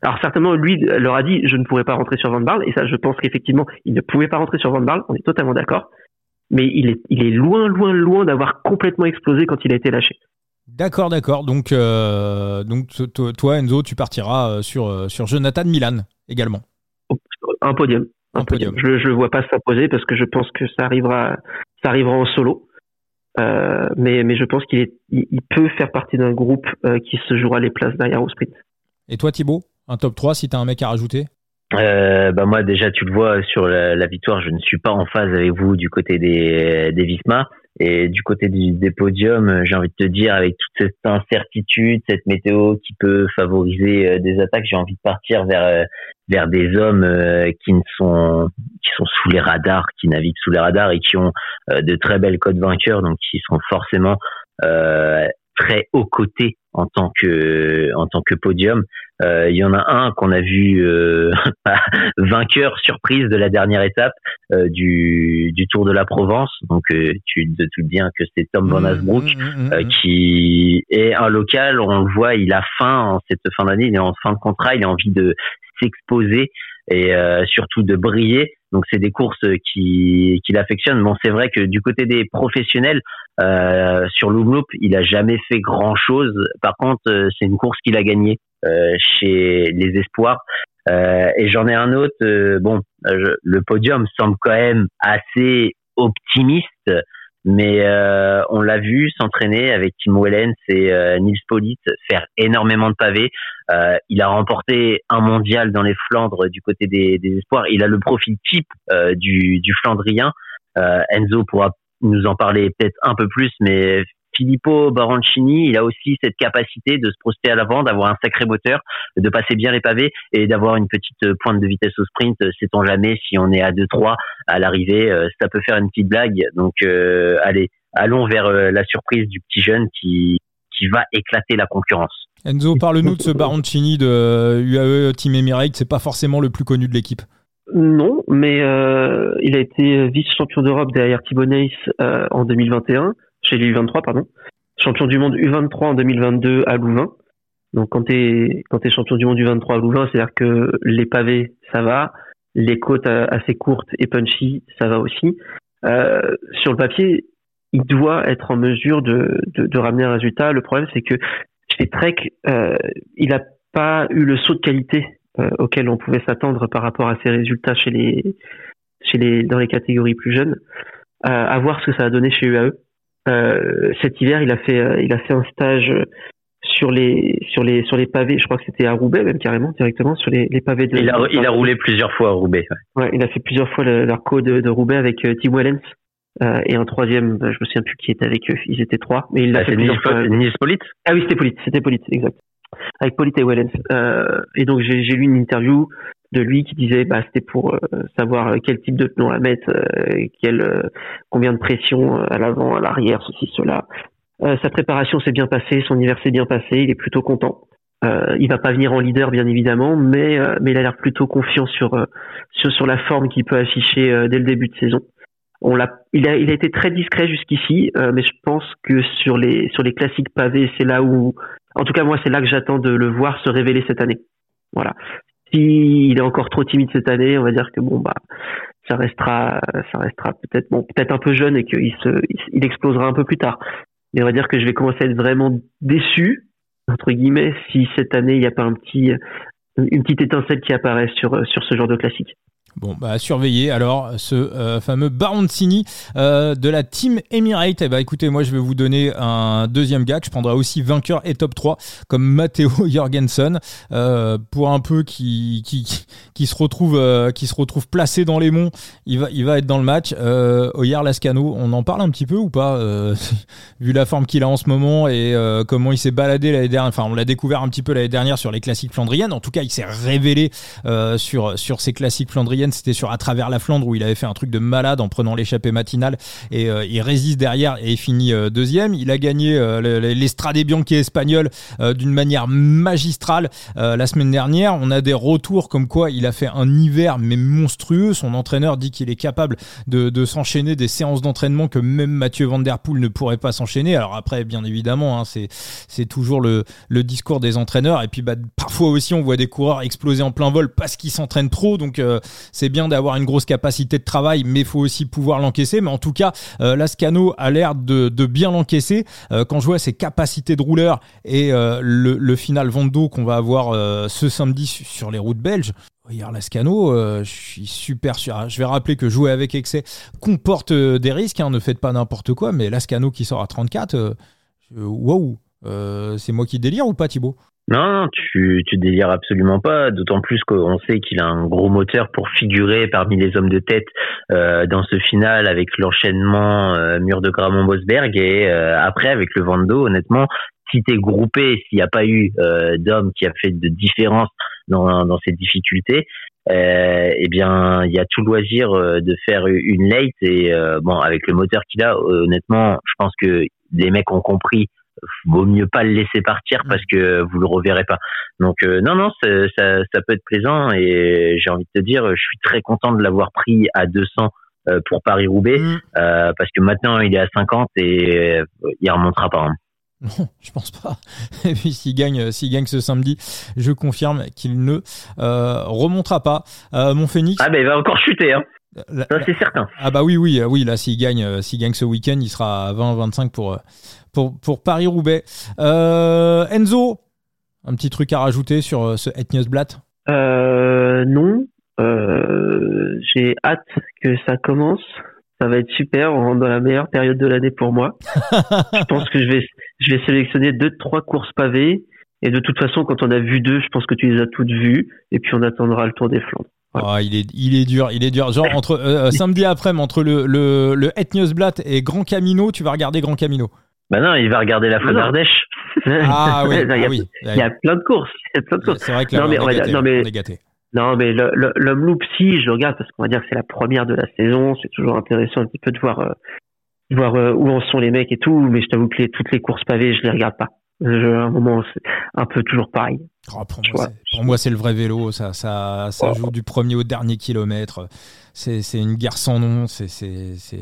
C: Alors certainement, lui leur a dit, je ne pourrais pas rentrer sur Van Barle, et ça, je pense qu'effectivement, il ne pouvait pas rentrer sur Van Barle, on est totalement d'accord. Mais il est, il est loin, loin, loin d'avoir complètement explosé quand il a été lâché.
A: D'accord, d'accord. Donc, euh, donc toi, Enzo, tu partiras euh, sur, euh, sur Jonathan Milan également.
C: Un podium. Un, podium. Je ne vois pas s'imposer parce que je pense que ça arrivera, ça arrivera en solo. Euh, mais, mais je pense qu'il il, peut faire partie d'un groupe euh, qui se jouera les places derrière au sprint.
A: Et toi Thibaut, un top 3 si tu as un mec à rajouter
B: euh, bah moi déjà tu le vois sur la, victoire, je ne suis pas en phase avec vous du côté des, des Visma. Et du côté des podiums, j'ai envie de te dire avec toute cette incertitude, cette météo qui peut favoriser euh, des attaques, j'ai envie de partir vers vers des hommes euh, qui sont qui sont sous les radars, qui naviguent sous les radars et qui ont euh, de très belles codes vainqueurs, donc qui sont forcément euh, très haut côté en tant que en tant que podium. Il y en a un qu'on a vu vainqueur surprise de la dernière étape du, du Tour de la Provence. Donc tu te doutes bien que c'est Tom Van mmh, Asbrook mmh, mmh, qui est un local. On le voit, il a faim en cette fin d'année, il est en fin de contrat, il a envie de s'exposer et surtout de briller. Donc c'est des courses qui qu'il affectionne. Bon, c'est vrai que du côté des professionnels sur Loop il a jamais fait grand chose. Par contre, c'est une course qu'il a gagnée chez les espoirs. et j'en ai un autre. bon, le podium semble quand même assez optimiste mais euh, on l'a vu s'entraîner avec Tim Wellens et euh, Nils Politt faire énormément de pavés. Euh, il a remporté un mondial dans les Flandres du côté des, espoirs. Il a le profil type du, du Flandrien. Enzo pourra nous en parler peut-être un peu plus, mais Filippo Baroncini, il a aussi cette capacité de se projeter à l'avant, d'avoir un sacré moteur, de passer bien les pavés et d'avoir une petite pointe de vitesse au sprint. Sait-on jamais si on est à 2-3 à l'arrivée, euh, ça peut faire une petite blague. Donc euh, allez, allons vers euh, la surprise du petit jeune qui qui va éclater la concurrence.
A: Enzo, parle-nous de ce Baroncini de UAE Team Emirates. C'est pas forcément le plus connu de l'équipe.
C: Non, mais il a été vice-champion d'Europe derrière Thibaut en 2021 chez les U23, pardon. Champion du monde U23 en 2022 à Louvain. Donc quand tu es, champion du monde U23 à Louvain, c'est-à-dire que les pavés, ça va. Les côtes assez courtes et punchy, ça va aussi. Euh, sur le papier, il doit être en mesure de, ramener un résultat. Le problème, c'est que chez Trek, euh, il n'a pas eu le saut de qualité euh, auquel on pouvait s'attendre par rapport à ses résultats chez les, dans les catégories plus jeunes. Euh, à voir ce que ça a donné chez UAE. Euh, cet hiver, il a fait, euh, il a fait un stage sur les sur les sur les pavés. Je crois que c'était à Roubaix même carrément directement sur les, les pavés de.
B: Il a, il a roulé plusieurs fois à Roubaix.
C: Ouais, il a fait plusieurs fois l'arco de, de Roubaix avec euh, Tim Wellens. Euh, et un troisième, je me souviens plus qui était avec eux. Ils étaient trois, mais il l'a
B: ah, fait plusieurs fois. Nils Polite.
C: Ah oui, c'était Polite, c'était Polite, exact. Avec Polite et Wellens. Euh, et donc j'ai lu une interview de lui qui disait bah c'était pour euh, savoir quel type de pneu à mettre, euh, euh, combien de pression à l'avant, à l'arrière, ceci cela. sa préparation s'est bien passée, son hiver s'est bien passé, il est plutôt content. il va pas venir en leader bien évidemment, mais mais il a l'air plutôt confiant sur sur sur la forme qu'il peut afficher dès le début de saison. On l'a, il a, il a été très discret jusqu'ici, mais je pense que sur les sur les classiques pavés, c'est là où, en tout cas moi, c'est là que j'attends de le voir se révéler cette année. Voilà. S'il est encore trop timide cette année, on va dire que bon bah ça restera ça restera peut-être bon peut-être un peu jeune et qu'il se il explosera un peu plus tard. Mais on va dire que je vais commencer à être vraiment déçu entre guillemets si cette année il n'y a pas un petit une petite étincelle qui apparaît sur sur ce genre de classique.
A: Bon, bah, à surveiller alors ce euh, fameux Baroncini euh, de la Team Emirates. Eh bah, écoutez, moi je vais vous donner un deuxième gars que je prendrai aussi vainqueur et top 3 comme Matteo Jorgensen euh, pour un peu qui, qui, qui, se retrouve, euh, qui se retrouve placé dans les monts. Il va, il va être dans le match. Euh, Oyer Lascano, on en parle un petit peu ou pas euh, Vu la forme qu'il a en ce moment et comment il s'est baladé l'année dernière? Enfin, on l'a découvert un petit peu l'année dernière sur les classiques flandriennes. En tout cas, il s'est révélé sur, sur ces classiques flandriennes c'était sur À travers la Flandre où il avait fait un truc de malade en prenant l'échappée matinale et euh, il résiste derrière et il finit euh, deuxième. Il a gagné euh, l'Estrade Bianchi espagnol d'une manière magistrale la semaine dernière. On a des retours comme quoi il a fait un hiver mais monstrueux. Son entraîneur dit qu'il est capable de, s'enchaîner des séances d'entraînement que même Mathieu Van Der Poel ne pourrait pas s'enchaîner. Alors après, bien évidemment, hein, c'est toujours le, le discours des entraîneurs. Et puis bah, parfois aussi, on voit des coureurs exploser en plein vol parce qu'ils s'entraînent trop. Donc c'est bien d'avoir une grosse capacité de travail, mais il faut aussi pouvoir l'encaisser. Mais en tout cas, euh, Lascano a l'air de, bien l'encaisser. Euh, quand je vois ses capacités de rouleur et euh, le, final Vando qu'on va avoir ce samedi sur les routes belges, Hier, Lascano, je suis super sûr. Je vais rappeler que jouer avec excès comporte des risques. Hein, ne faites pas n'importe quoi. Mais Lascano qui sort à 34, waouh, c'est moi qui délire ou pas, Thibaut?
B: Non, tu, tu délires absolument pas, d'autant plus qu'on sait qu'il a un gros moteur pour figurer parmi les hommes de tête euh, dans ce final avec l'enchaînement euh, mur de Gramont Bosberg et euh, après avec le Vando, honnêtement, si t'es groupé, s'il n'y a pas eu euh, d'homme qui a fait de différence dans, dans ces difficultés, eh bien, il y a tout loisir de faire une late et bon, avec le moteur qu'il a, honnêtement, je pense que les mecs ont compris vaut mieux pas le laisser partir parce que vous le reverrez pas. Donc euh, non non ça, ça, peut être plaisant et j'ai envie de te dire je suis très content de l'avoir pris à 200 euh, pour Paris Roubaix mm. euh, parce que maintenant il est à 50 et il remontera pas. Hein.
A: Non, je pense pas. Et puis s'il gagne, s'il gagne ce samedi, je confirme qu'il ne remontera pas. mon Phoenix.
B: Ah ben il va encore chuter. Hein. C'est certain.
A: Ah bah oui oui oui là s'il gagne s'il gagne ce week-end il sera à 20-25 pour pour pour Paris Roubaix. Enzo, un petit truc à rajouter sur ce Etniusblatt
C: euh, Non, euh, j'ai hâte que ça commence. Ça va être super. On rentre dans la meilleure période de l'année pour moi. je pense que je vais, je vais sélectionner deux, trois courses pavées. Et de toute façon, quand on a vu deux, je pense que tu les as toutes vues. Et puis on attendra le Tour des Flandres.
A: Ah, il est, il est dur, il est dur. Genre entre euh, samedi après, entre le le, le Etniusblatt et Grand Camino, tu vas regarder Grand Camino.
B: Bah non, il va regarder la Faune d'Ardèche.
A: Ah oui,
C: il, y a,
A: ah oui.
C: il y a plein de courses. C'est
A: vrai que là, non, mais, on, est non, mais, gâté.
C: Non, mais l'homme loup, si, je regarde parce qu'on va dire que c'est la première de la saison. C'est toujours intéressant un petit peu de voir, euh, voir euh, où en sont les mecs et tout. Mais je t'avoue que les, toutes les courses pavées, je les regarde pas. Je, à un moment, c'est un peu toujours pareil.
A: Oh, pour moi, c'est le vrai vélo. Ça, ça, ça joue du premier au dernier kilomètre. C'est une guerre sans nom. C'est,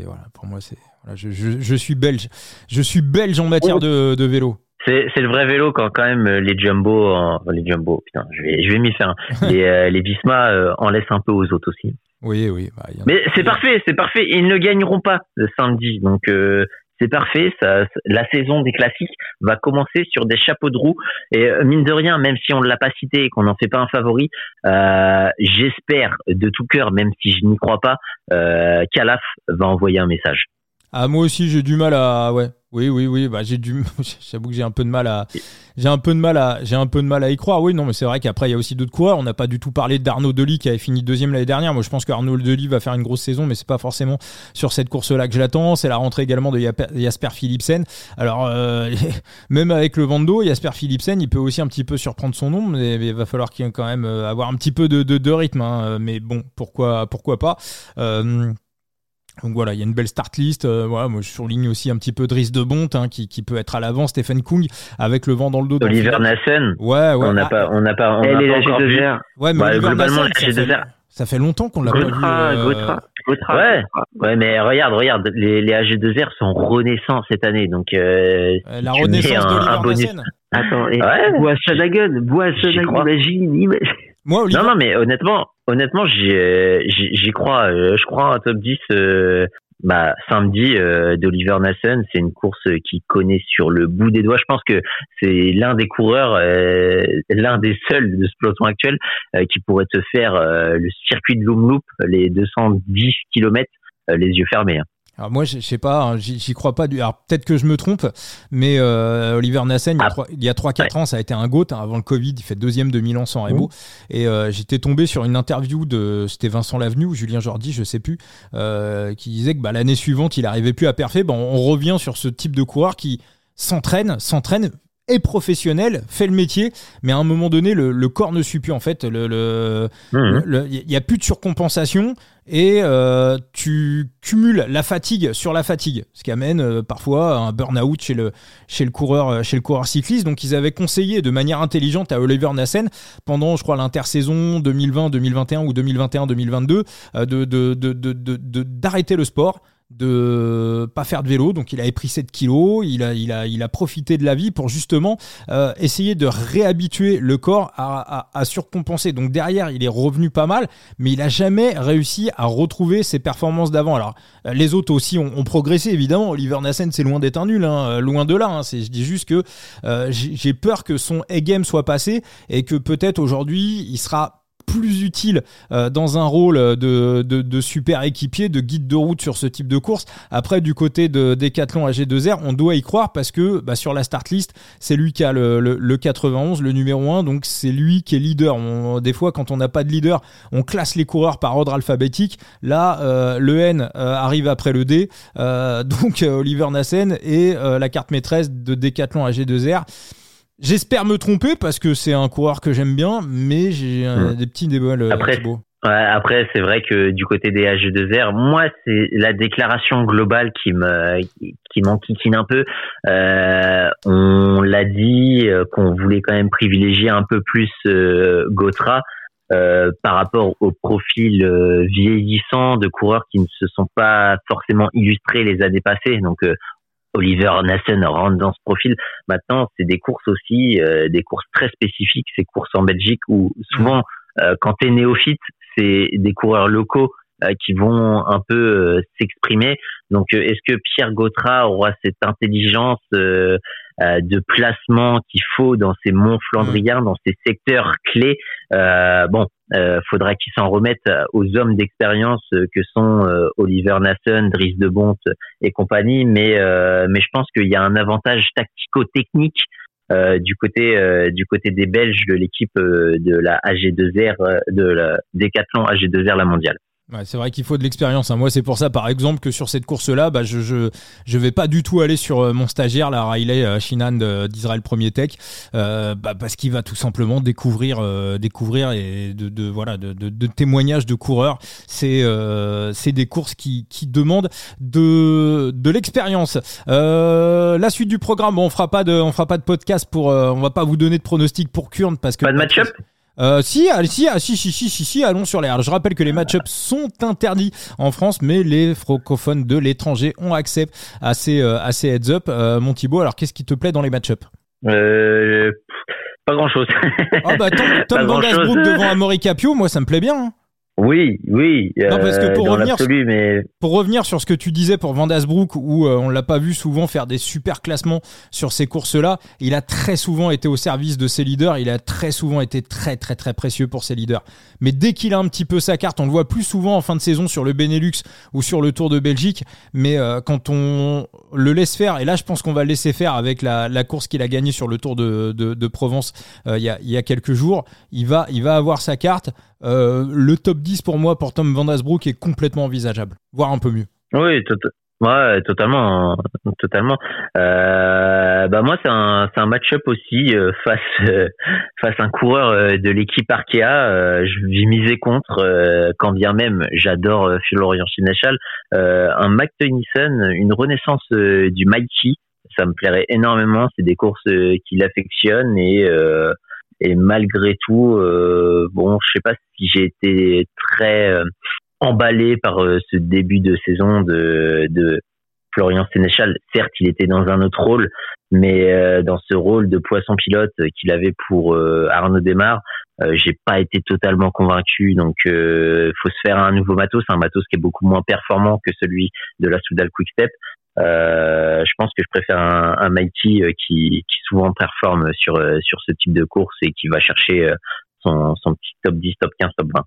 A: voilà, pour moi, c'est. Voilà, je, je, je, suis belge. Je suis belge en matière de, de vélo.
B: C'est le vrai vélo quand quand même euh, les jumbo, en, les jumbo, putain, je vais je vais m'y faire. les euh, les Visma euh, en laissent un peu aux autres aussi.
A: Oui oui. Bah,
B: Mais c'est parfait, c'est parfait. Ils ne gagneront pas le samedi, donc c'est parfait. Ça, la saison des classiques va commencer sur des chapeaux de roue et mine de rien, même si on ne l'a pas cité et qu'on n'en fait pas un favori, j'espère de tout cœur, même si je n'y crois pas, Calaf va envoyer un message.
A: Ah moi aussi j'ai du mal à ouais oui, oui, oui. Bah, j'ai du, j'avoue que j'ai un peu de mal à, j'ai un peu de mal à, j'ai un peu de mal à y croire. Oui, non, mais c'est vrai qu'après il y a aussi d'autres coureurs. On n'a pas du tout parlé d'Arnaud Delis qui avait fini deuxième l'année dernière. Moi, je pense qu'Arnaud Delis va faire une grosse saison, mais c'est pas forcément sur cette course-là que je l'attends. C'est la rentrée également de Jasper Philipsen. Alors, euh, même avec le Vando, Jasper Philipsen, il peut aussi un petit peu surprendre son nom, mais il va falloir qu'il quand même euh, avoir un petit peu de, de, rythme. Hein. Mais bon, pourquoi, pourquoi pas. Euh, donc voilà, il y a une belle start list. Euh, voilà, moi je surligne aussi un petit peu Driss de Bonte hein, qui, qui, peut être à l'avant. Stephen Kung avec le vent dans le dos.
B: Oliver Nassen.
A: Ouais, ouais.
B: On n'a pas, on n'a pas, on
C: Elle
B: est
C: la G2R.
A: Ouais, mais bah, globalement la G2R. Ça fait longtemps qu'on l'a pas vu.
C: Euh...
B: Ouais, ouais, mais regarde, regarde, les, les AG2R sont renaissants cette année, donc euh,
A: euh la renaissance d'Oliver Nassen.
C: Attends, et ouais. Bois imagine, imagine.
B: Moi. Non, non, mais honnêtement, honnêtement, j'y crois. Euh, je crois un top 10 euh, bah, samedi euh, d'Oliver Nassen. C'est une course qui connaît sur le bout des doigts. Je pense que c'est l'un des coureurs, l'un des seuls de ce peloton actuel qui pourrait te faire le circuit de Loom les 210 km les yeux fermés. Hein.
A: Alors moi, je sais pas, hein, j'y crois pas. Du... Alors peut-être que je me trompe, mais euh, Oliver Nassen, il y a 3-4 ah. ans, ça a été un GOAT. Hein, avant le Covid, il fait deuxième de Milan sans Remo. Et euh, j'étais tombé sur une interview de, c'était Vincent Lavenu ou Julien Jordi, je sais plus, euh, qui disait que bah, l'année suivante, il arrivait plus à perfer. Bon, on revient sur ce type de coureur qui s'entraîne, s'entraîne est professionnel, fait le métier, mais à un moment donné, le, corps ne suit plus en fait. Le, le, mmh. il y a plus de surcompensation et euh, tu cumules la fatigue sur la fatigue, ce qui amène euh, parfois un burn-out chez le chez le coureur euh, chez le coureur cycliste. Donc ils avaient conseillé de manière intelligente à Oliver Nassen pendant, je crois, l'intersaison 2020, 2021 ou 2021, 2022 de d'arrêter de, de, de, le sport de pas faire de vélo, donc il avait pris 7 kilos, il a, il a, il a profité de la vie pour justement euh, essayer de réhabituer le corps à, à, surcompenser. Donc derrière, il est revenu pas mal, mais il a jamais réussi à retrouver ses performances d'avant. Alors les autres aussi ont, progressé évidemment. Oliver Nassen, c'est loin d'être un nul, hein, loin de là. Hein. C'est, je dis juste que euh, j'ai peur que son A-game soit passé et que peut-être aujourd'hui il sera plus utile euh, dans un rôle de, de, super équipier, de guide de route sur ce type de course. Après, du côté de Decathlon AG2R, on doit y croire parce que bah, sur la start list, c'est lui qui a le, le, 91, le numéro 1, donc c'est lui qui est leader. des fois, quand on n'a pas de leader, on classe les coureurs par ordre alphabétique. Là, euh, le N euh, arrive après le D, donc Oliver Nassen et la carte maîtresse de Decathlon AG2R. J'espère me tromper parce que c'est un coureur que j'aime bien, mais j'ai des petits débats.
B: Après, après c'est vrai que du côté des H2R, moi, c'est la déclaration globale qui me qui m'enquiquine un peu. Euh, on l'a dit euh, qu'on voulait quand même privilégier un peu plus euh, Gotra. Euh, par rapport au profil euh, vieillissant de coureurs qui ne se sont pas forcément illustrés les années passées. Donc Oliver Nassen rentre dans ce profil. Maintenant, c'est des courses aussi, des courses très spécifiques, ces courses en Belgique où souvent, quand tu es néophyte, c'est des coureurs locaux qui vont un peu s'exprimer. Donc, est-ce que Pierre Gautrat aura cette intelligence euh, de placement qu'il faut dans ces monts flandriens, dans ces secteurs clés. Euh, bon, euh, faudra qu'ils s'en remettent aux hommes d'expérience que sont euh, Oliver Nassen, Dries de Bonte et compagnie. Mais mais je pense qu'il y a un avantage tactico-technique euh, du côté euh, du côté des Belges de l'équipe de la AG2R de la Décathlon AG2R la mondiale.
A: Ouais, c'est vrai qu'il faut de l'expérience. Hein. Moi, c'est pour ça, par exemple, que sur cette course-là, bah, je, je, je vais pas du tout aller sur euh, mon stagiaire, la Riley euh, Shinan d'Israël Premier Tech, euh, bah, parce qu'il va tout simplement découvrir, euh, découvrir et de, de voilà, de, de, témoignages de coureurs. C'est euh, c'est des courses qui, qui demandent de, de l'expérience. la suite du programme, bon, on fera pas de, on fera pas de podcast pour, on va pas vous donner de pronostics pour Kurn parce que
B: pas de match-up?
A: Euh, si, ah, si, ah, si, si, si, si, si, allons sur les. je rappelle que les match-ups sont interdits en France, mais les francophones de l'étranger ont accès à ces, euh, à ces heads-up. Euh, mon Thibaut, alors qu'est-ce qui te plaît dans les match-ups?
B: Euh, Pas grand-chose.
A: Ah bah Tom, Tom Van devant Amaury Capio, moi ça me plaît bien. Hein.
B: Oui, oui.
A: Non, parce que pour revenir, mais... pour revenir sur ce que tu disais pour Vandasbrook, où euh, on l'a pas vu souvent faire des super classements sur ces courses-là, il a très souvent été au service de ses leaders, il a très souvent été très très très précieux pour ses leaders. Mais dès qu'il a un petit peu sa carte, on le voit plus souvent en fin de saison sur le Benelux ou sur le Tour de Belgique, mais euh, quand on le laisse faire, et là je pense qu'on va le laisser faire avec la, la course qu'il a gagnée sur le Tour de, de, de Provence euh, il y, a, y a quelques jours, il va, il va avoir sa carte. Euh, le top 10 pour moi, pour Tom Van Asbrook, est complètement envisageable, voire un peu mieux.
B: Oui, totalement, totalement. Euh, bah moi, c'est un, un match-up aussi euh, face face à un coureur de l'équipe Arkea. je vais miser contre, quand bien même j'adore Florian Sénéchal. un Mac Tennyson, une renaissance du Mikey, ça me plairait énormément. C'est des courses qu'il affectionne et et malgré tout, euh, bon, je sais pas si j'ai été très euh, emballé par euh, ce début de saison de, de Florian Sénéchal. Certes, il était dans un autre rôle, mais dans ce rôle de poisson pilote qu'il avait pour Arnaud Desmar, j'ai pas été totalement convaincu. Donc, faut se faire un nouveau matos, un matos qui est beaucoup moins performant que celui de la Soudal Quickstep. Euh, je pense que je préfère un, un Mikey euh, qui, qui souvent performe sur euh, sur ce type de course et qui va chercher son, son petit top 10, top 15, top 20.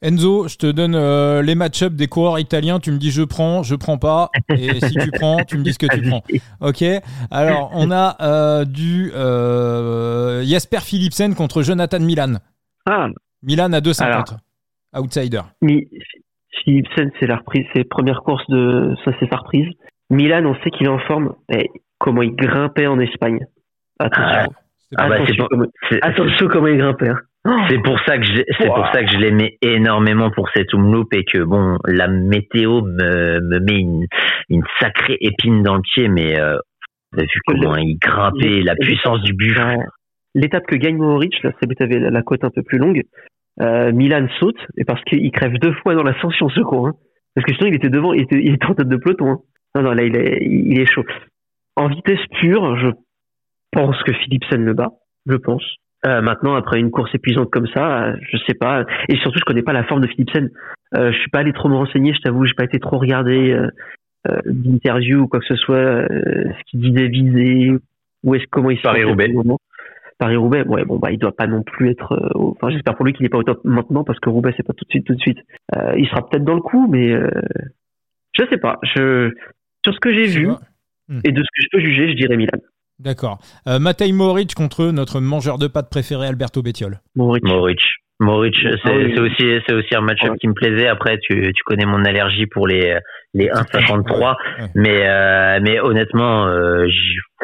A: Enzo, je te donne les match-up des coureurs italiens. Tu me dis je prends, je prends pas. Et si tu prends, tu me dis ce que tu prends. Ok. Alors, on a euh, du euh, Jasper Philipsen contre Jonathan Milan.
C: Ah.
A: Milan à 2,50. Outsider.
C: Philipsen, c'est la reprise, c'est première course de, ça c'est sa reprise. Milan, on sait qu'il est en forme. Et comment il grimpait en Espagne. Attention. Ah, bah, attention, comment il grimpait. Hein.
B: C'est pour ça que je, c'est pour ça que je l'aimais énormément pour cette umloop et que bon, la météo me, me met une, une sacrée épine dans le pied, mais euh, vu comment il grimpait, la puissance du but.
C: L'étape que gagne Mohoric, là, c'est avait la, la côte un peu plus longue. Euh, Milan saute et parce qu'il crève deux fois dans l'ascension ce con. Hein. Parce que sinon il était devant, il était, il était en tête de peloton. Hein. Non, non, là, il est, il est chaud. En vitesse pure, je pense que Philipsen le bat. Je pense. Euh, maintenant, après une course épuisante comme ça, je sais pas. Et surtout, je connais pas la forme de Philipsen. Euh, je suis pas allé trop me renseigner, je t'avoue, j'ai pas été trop regardé euh, euh d'interview ou quoi que ce soit, ce qu'il disait visé, ou est-ce comment il se
B: Paris Roubaix.
C: Paris Roubaix, ouais, bon bah il doit pas non plus être. Euh, enfin, j'espère pour lui qu'il est pas au top maintenant parce que Roubaix c'est pas tout de suite, tout de suite. il sera peut-être dans le coup, mais je sais pas. Je sur ce que j'ai vu hmm. et de ce que je peux juger, je dirais Milan.
A: D'accord. Euh, Matej Moric contre notre mangeur de pâtes préféré, Alberto Bettiol.
B: Moric. Moric. Moric, ah c'est aussi c'est aussi un match qui me plaisait. Après, tu, tu connais mon allergie pour les les 1,53, mais euh, mais honnêtement, euh,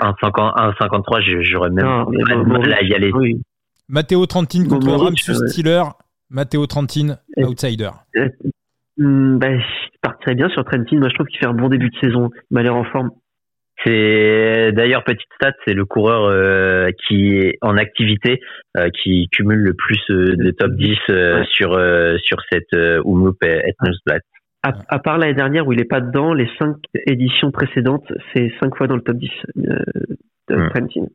B: 1,53, j'aurais même
C: là
B: y aller. Oui.
A: Matteo Trentin contre Ramsus Stiller. Matteo Trentin, outsider.
C: Bah, partirait bien sur Trentin. Moi, je trouve qu'il fait un bon début de saison. Il m'a l'air en forme.
B: C'est d'ailleurs petite stat, c'est le coureur euh, qui est en activité, euh, qui cumule le plus euh, de top 10 sur sur cette Umloop Ethnosblatt.
C: à, part l'année dernière où il est pas dedans, les cinq éditions précédentes, c'est cinq fois dans le top 10 euh, de
B: Hmm.
C: Trentin.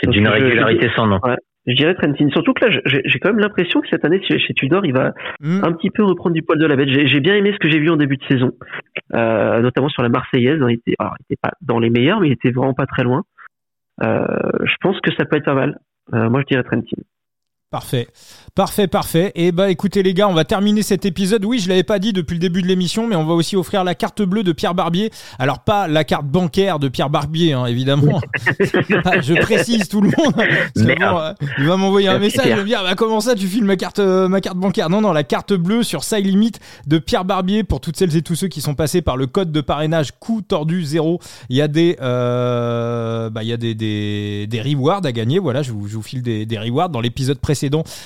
B: C'est d'une
C: je-
B: régularité sans nom.
C: Je dirais Trentin. Surtout que là, j'ai quand même l'impression que cette année chez, Tudor, il va
A: Hmm.
C: un petit peu reprendre du poil de la bête. J'ai bien aimé ce que j'ai vu en début de saison, euh, notamment sur la Marseillaise. Il était, alors, il était pas dans les meilleurs, mais il était vraiment pas très loin. Euh, je pense que ça peut être pas mal. Euh, moi, je dirais Trentin.
A: Parfait, parfait, parfait. Et bah écoutez les gars, on va terminer cet épisode. Oui, je l'avais pas dit depuis le début de l'émission, mais on va aussi offrir la carte bleue de Pierre Barbier. Alors pas la carte bancaire de Pierre Barbier, hein, évidemment. Ah, je précise tout le monde. Parce que
B: Merde.
A: bon, euh, il va m'envoyer un message, il me dire bah, comment ça tu files ma carte, euh, ma carte bancaire? Non, non, la carte bleue sur Side Limit de Pierre Barbier pour toutes celles et tous ceux qui sont passés par le code de parrainage coup tordu 0. Il y a des, euh, bah, il y a des, des, des rewards à gagner. Voilà, je vous, je vous file des, des rewards. Dans l'épisode précédent,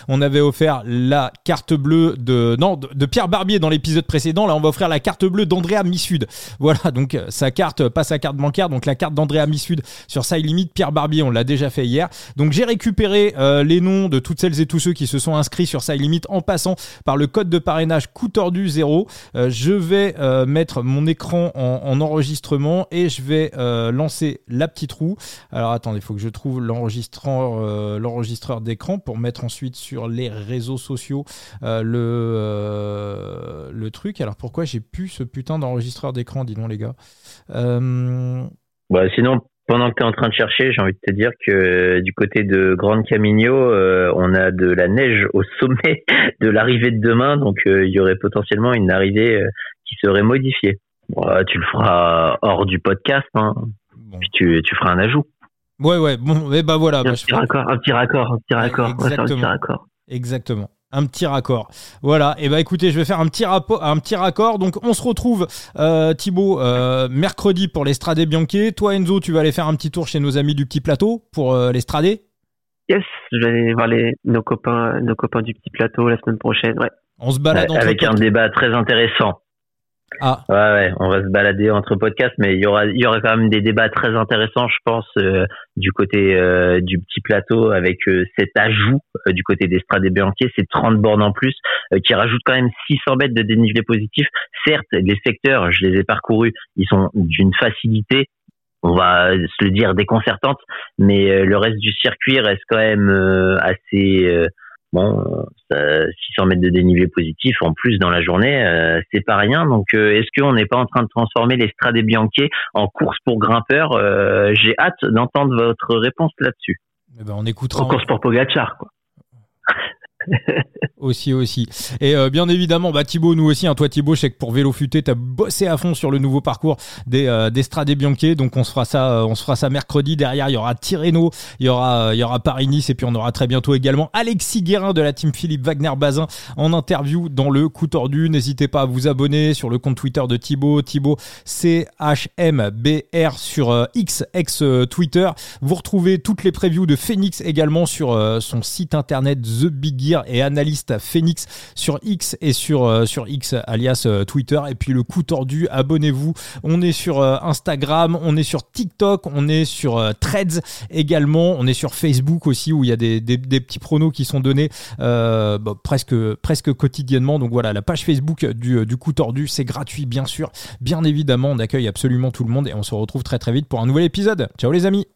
A: on avait offert la carte bleue de non de, Pierre Barbier dans l'épisode précédent. Là, on va offrir la carte bleue d'Andrea Missud. Voilà, donc euh, sa carte, pas sa carte bancaire, donc la carte d'Andrea Missud sur Side Limit. Pierre Barbier, on l'a déjà fait hier. Donc j'ai récupéré euh, les noms de toutes celles et tous ceux qui se sont inscrits sur Side Limit en passant par le code de parrainage coup tordu 0. Euh, je vais euh, mettre mon écran en, en enregistrement et je vais euh, lancer la petite roue. Alors attendez, il faut que je trouve euh, l'enregistreur d'écran pour mettre ensuite sur les réseaux sociaux euh, le, euh, le truc. Alors pourquoi j'ai plus ce putain d'enregistreur d'écran, dis donc les gars? Euh,
B: Bah, sinon, pendant que tu es en train de chercher, j'ai envie de te dire que du côté de Grande Camino, euh, on a de la neige au sommet de l'arrivée de demain, donc euh, il y aurait potentiellement une arrivée euh, qui serait modifiée. Bon, tu le feras hors du podcast, hein,
A: bon.
B: puis tu, tu feras un ajout.
A: Ouais, ouais, bon, et bah voilà.
C: un,
A: bah, je
C: petit raccord, un petit raccord, un petit raccord. Faire un petit
A: Exactement.
C: raccord.
A: Exactement. Un petit raccord. Voilà. Et bah écoutez, je vais faire un petit rapport, un petit raccord. Donc on se retrouve, euh, Thibaut, euh, mercredi pour l'Estrade Bianchi. Toi, Enzo, tu vas aller faire un petit tour chez nos amis du petit plateau pour euh, l'Estrade.
C: Yes, je vais aller voir les, nos copains, nos copains du petit plateau la semaine prochaine. Ouais.
A: On se balade
B: avec un débat très intéressant.
A: Ah,
B: on va se balader entre podcasts, mais il y aura, il y aura quand même des débats très intéressants, je pense, euh, du côté euh, du petit plateau, avec euh, cet ajout euh, du côté d'Estrade et Bianchi, ces 30 bornes en plus, qui rajoutent quand même 600 mètres de dénivelé positif. Certes, les secteurs, je les ai parcourus, ils sont d'une facilité, on va se le dire, déconcertante, mais le reste du circuit reste quand même assez... euh, Bon, euh, ça- 600 mètres de dénivelé positif en plus dans la journée, euh, c'est pas rien. Donc, euh, est-ce qu'on n'est pas en train de transformer les Strade Bianchi en course pour grimpeurs Euh, J'ai hâte d'entendre votre réponse là-dessus.
A: eh ben, on écoutera.
C: En course pour Pogacar, quoi.
A: Aussi, aussi. Et euh, bien évidemment, bah, Thibaut, nous aussi, hein, toi Thibaut, je sais que pour Vélo Futé, t'as bossé à fond sur le nouveau parcours des, euh, des Strade Bianchi, donc on se fera ça, euh, on se fera ça mercredi. Derrière, il y aura Tirreno, il y aura, euh, il y aura Paris-Nice, et puis on aura très bientôt également Alexis Guérin de la team Philippe Wagner-Bazin en interview dans le coup tordu. N'hésitez pas à vous abonner sur le compte Twitter de Thibaut, Thibaut CHMBR sur euh, X, ex euh, Twitter. Vous retrouvez toutes les previews de Phoenix également sur son site internet The Big Et analyste Phoenix sur X et sur, euh, X alias euh, Twitter. Et puis le coup tordu, abonnez-vous. On est sur euh, Instagram, on est sur TikTok, on est sur Threads également, on est sur Facebook aussi où il y a des, petits pronos qui sont donnés bah, presque, presque quotidiennement. Donc voilà, la page Facebook du, du coup tordu, c'est gratuit bien sûr. Bien évidemment, on accueille absolument tout le monde et on se retrouve très très vite pour un nouvel épisode. Ciao les amis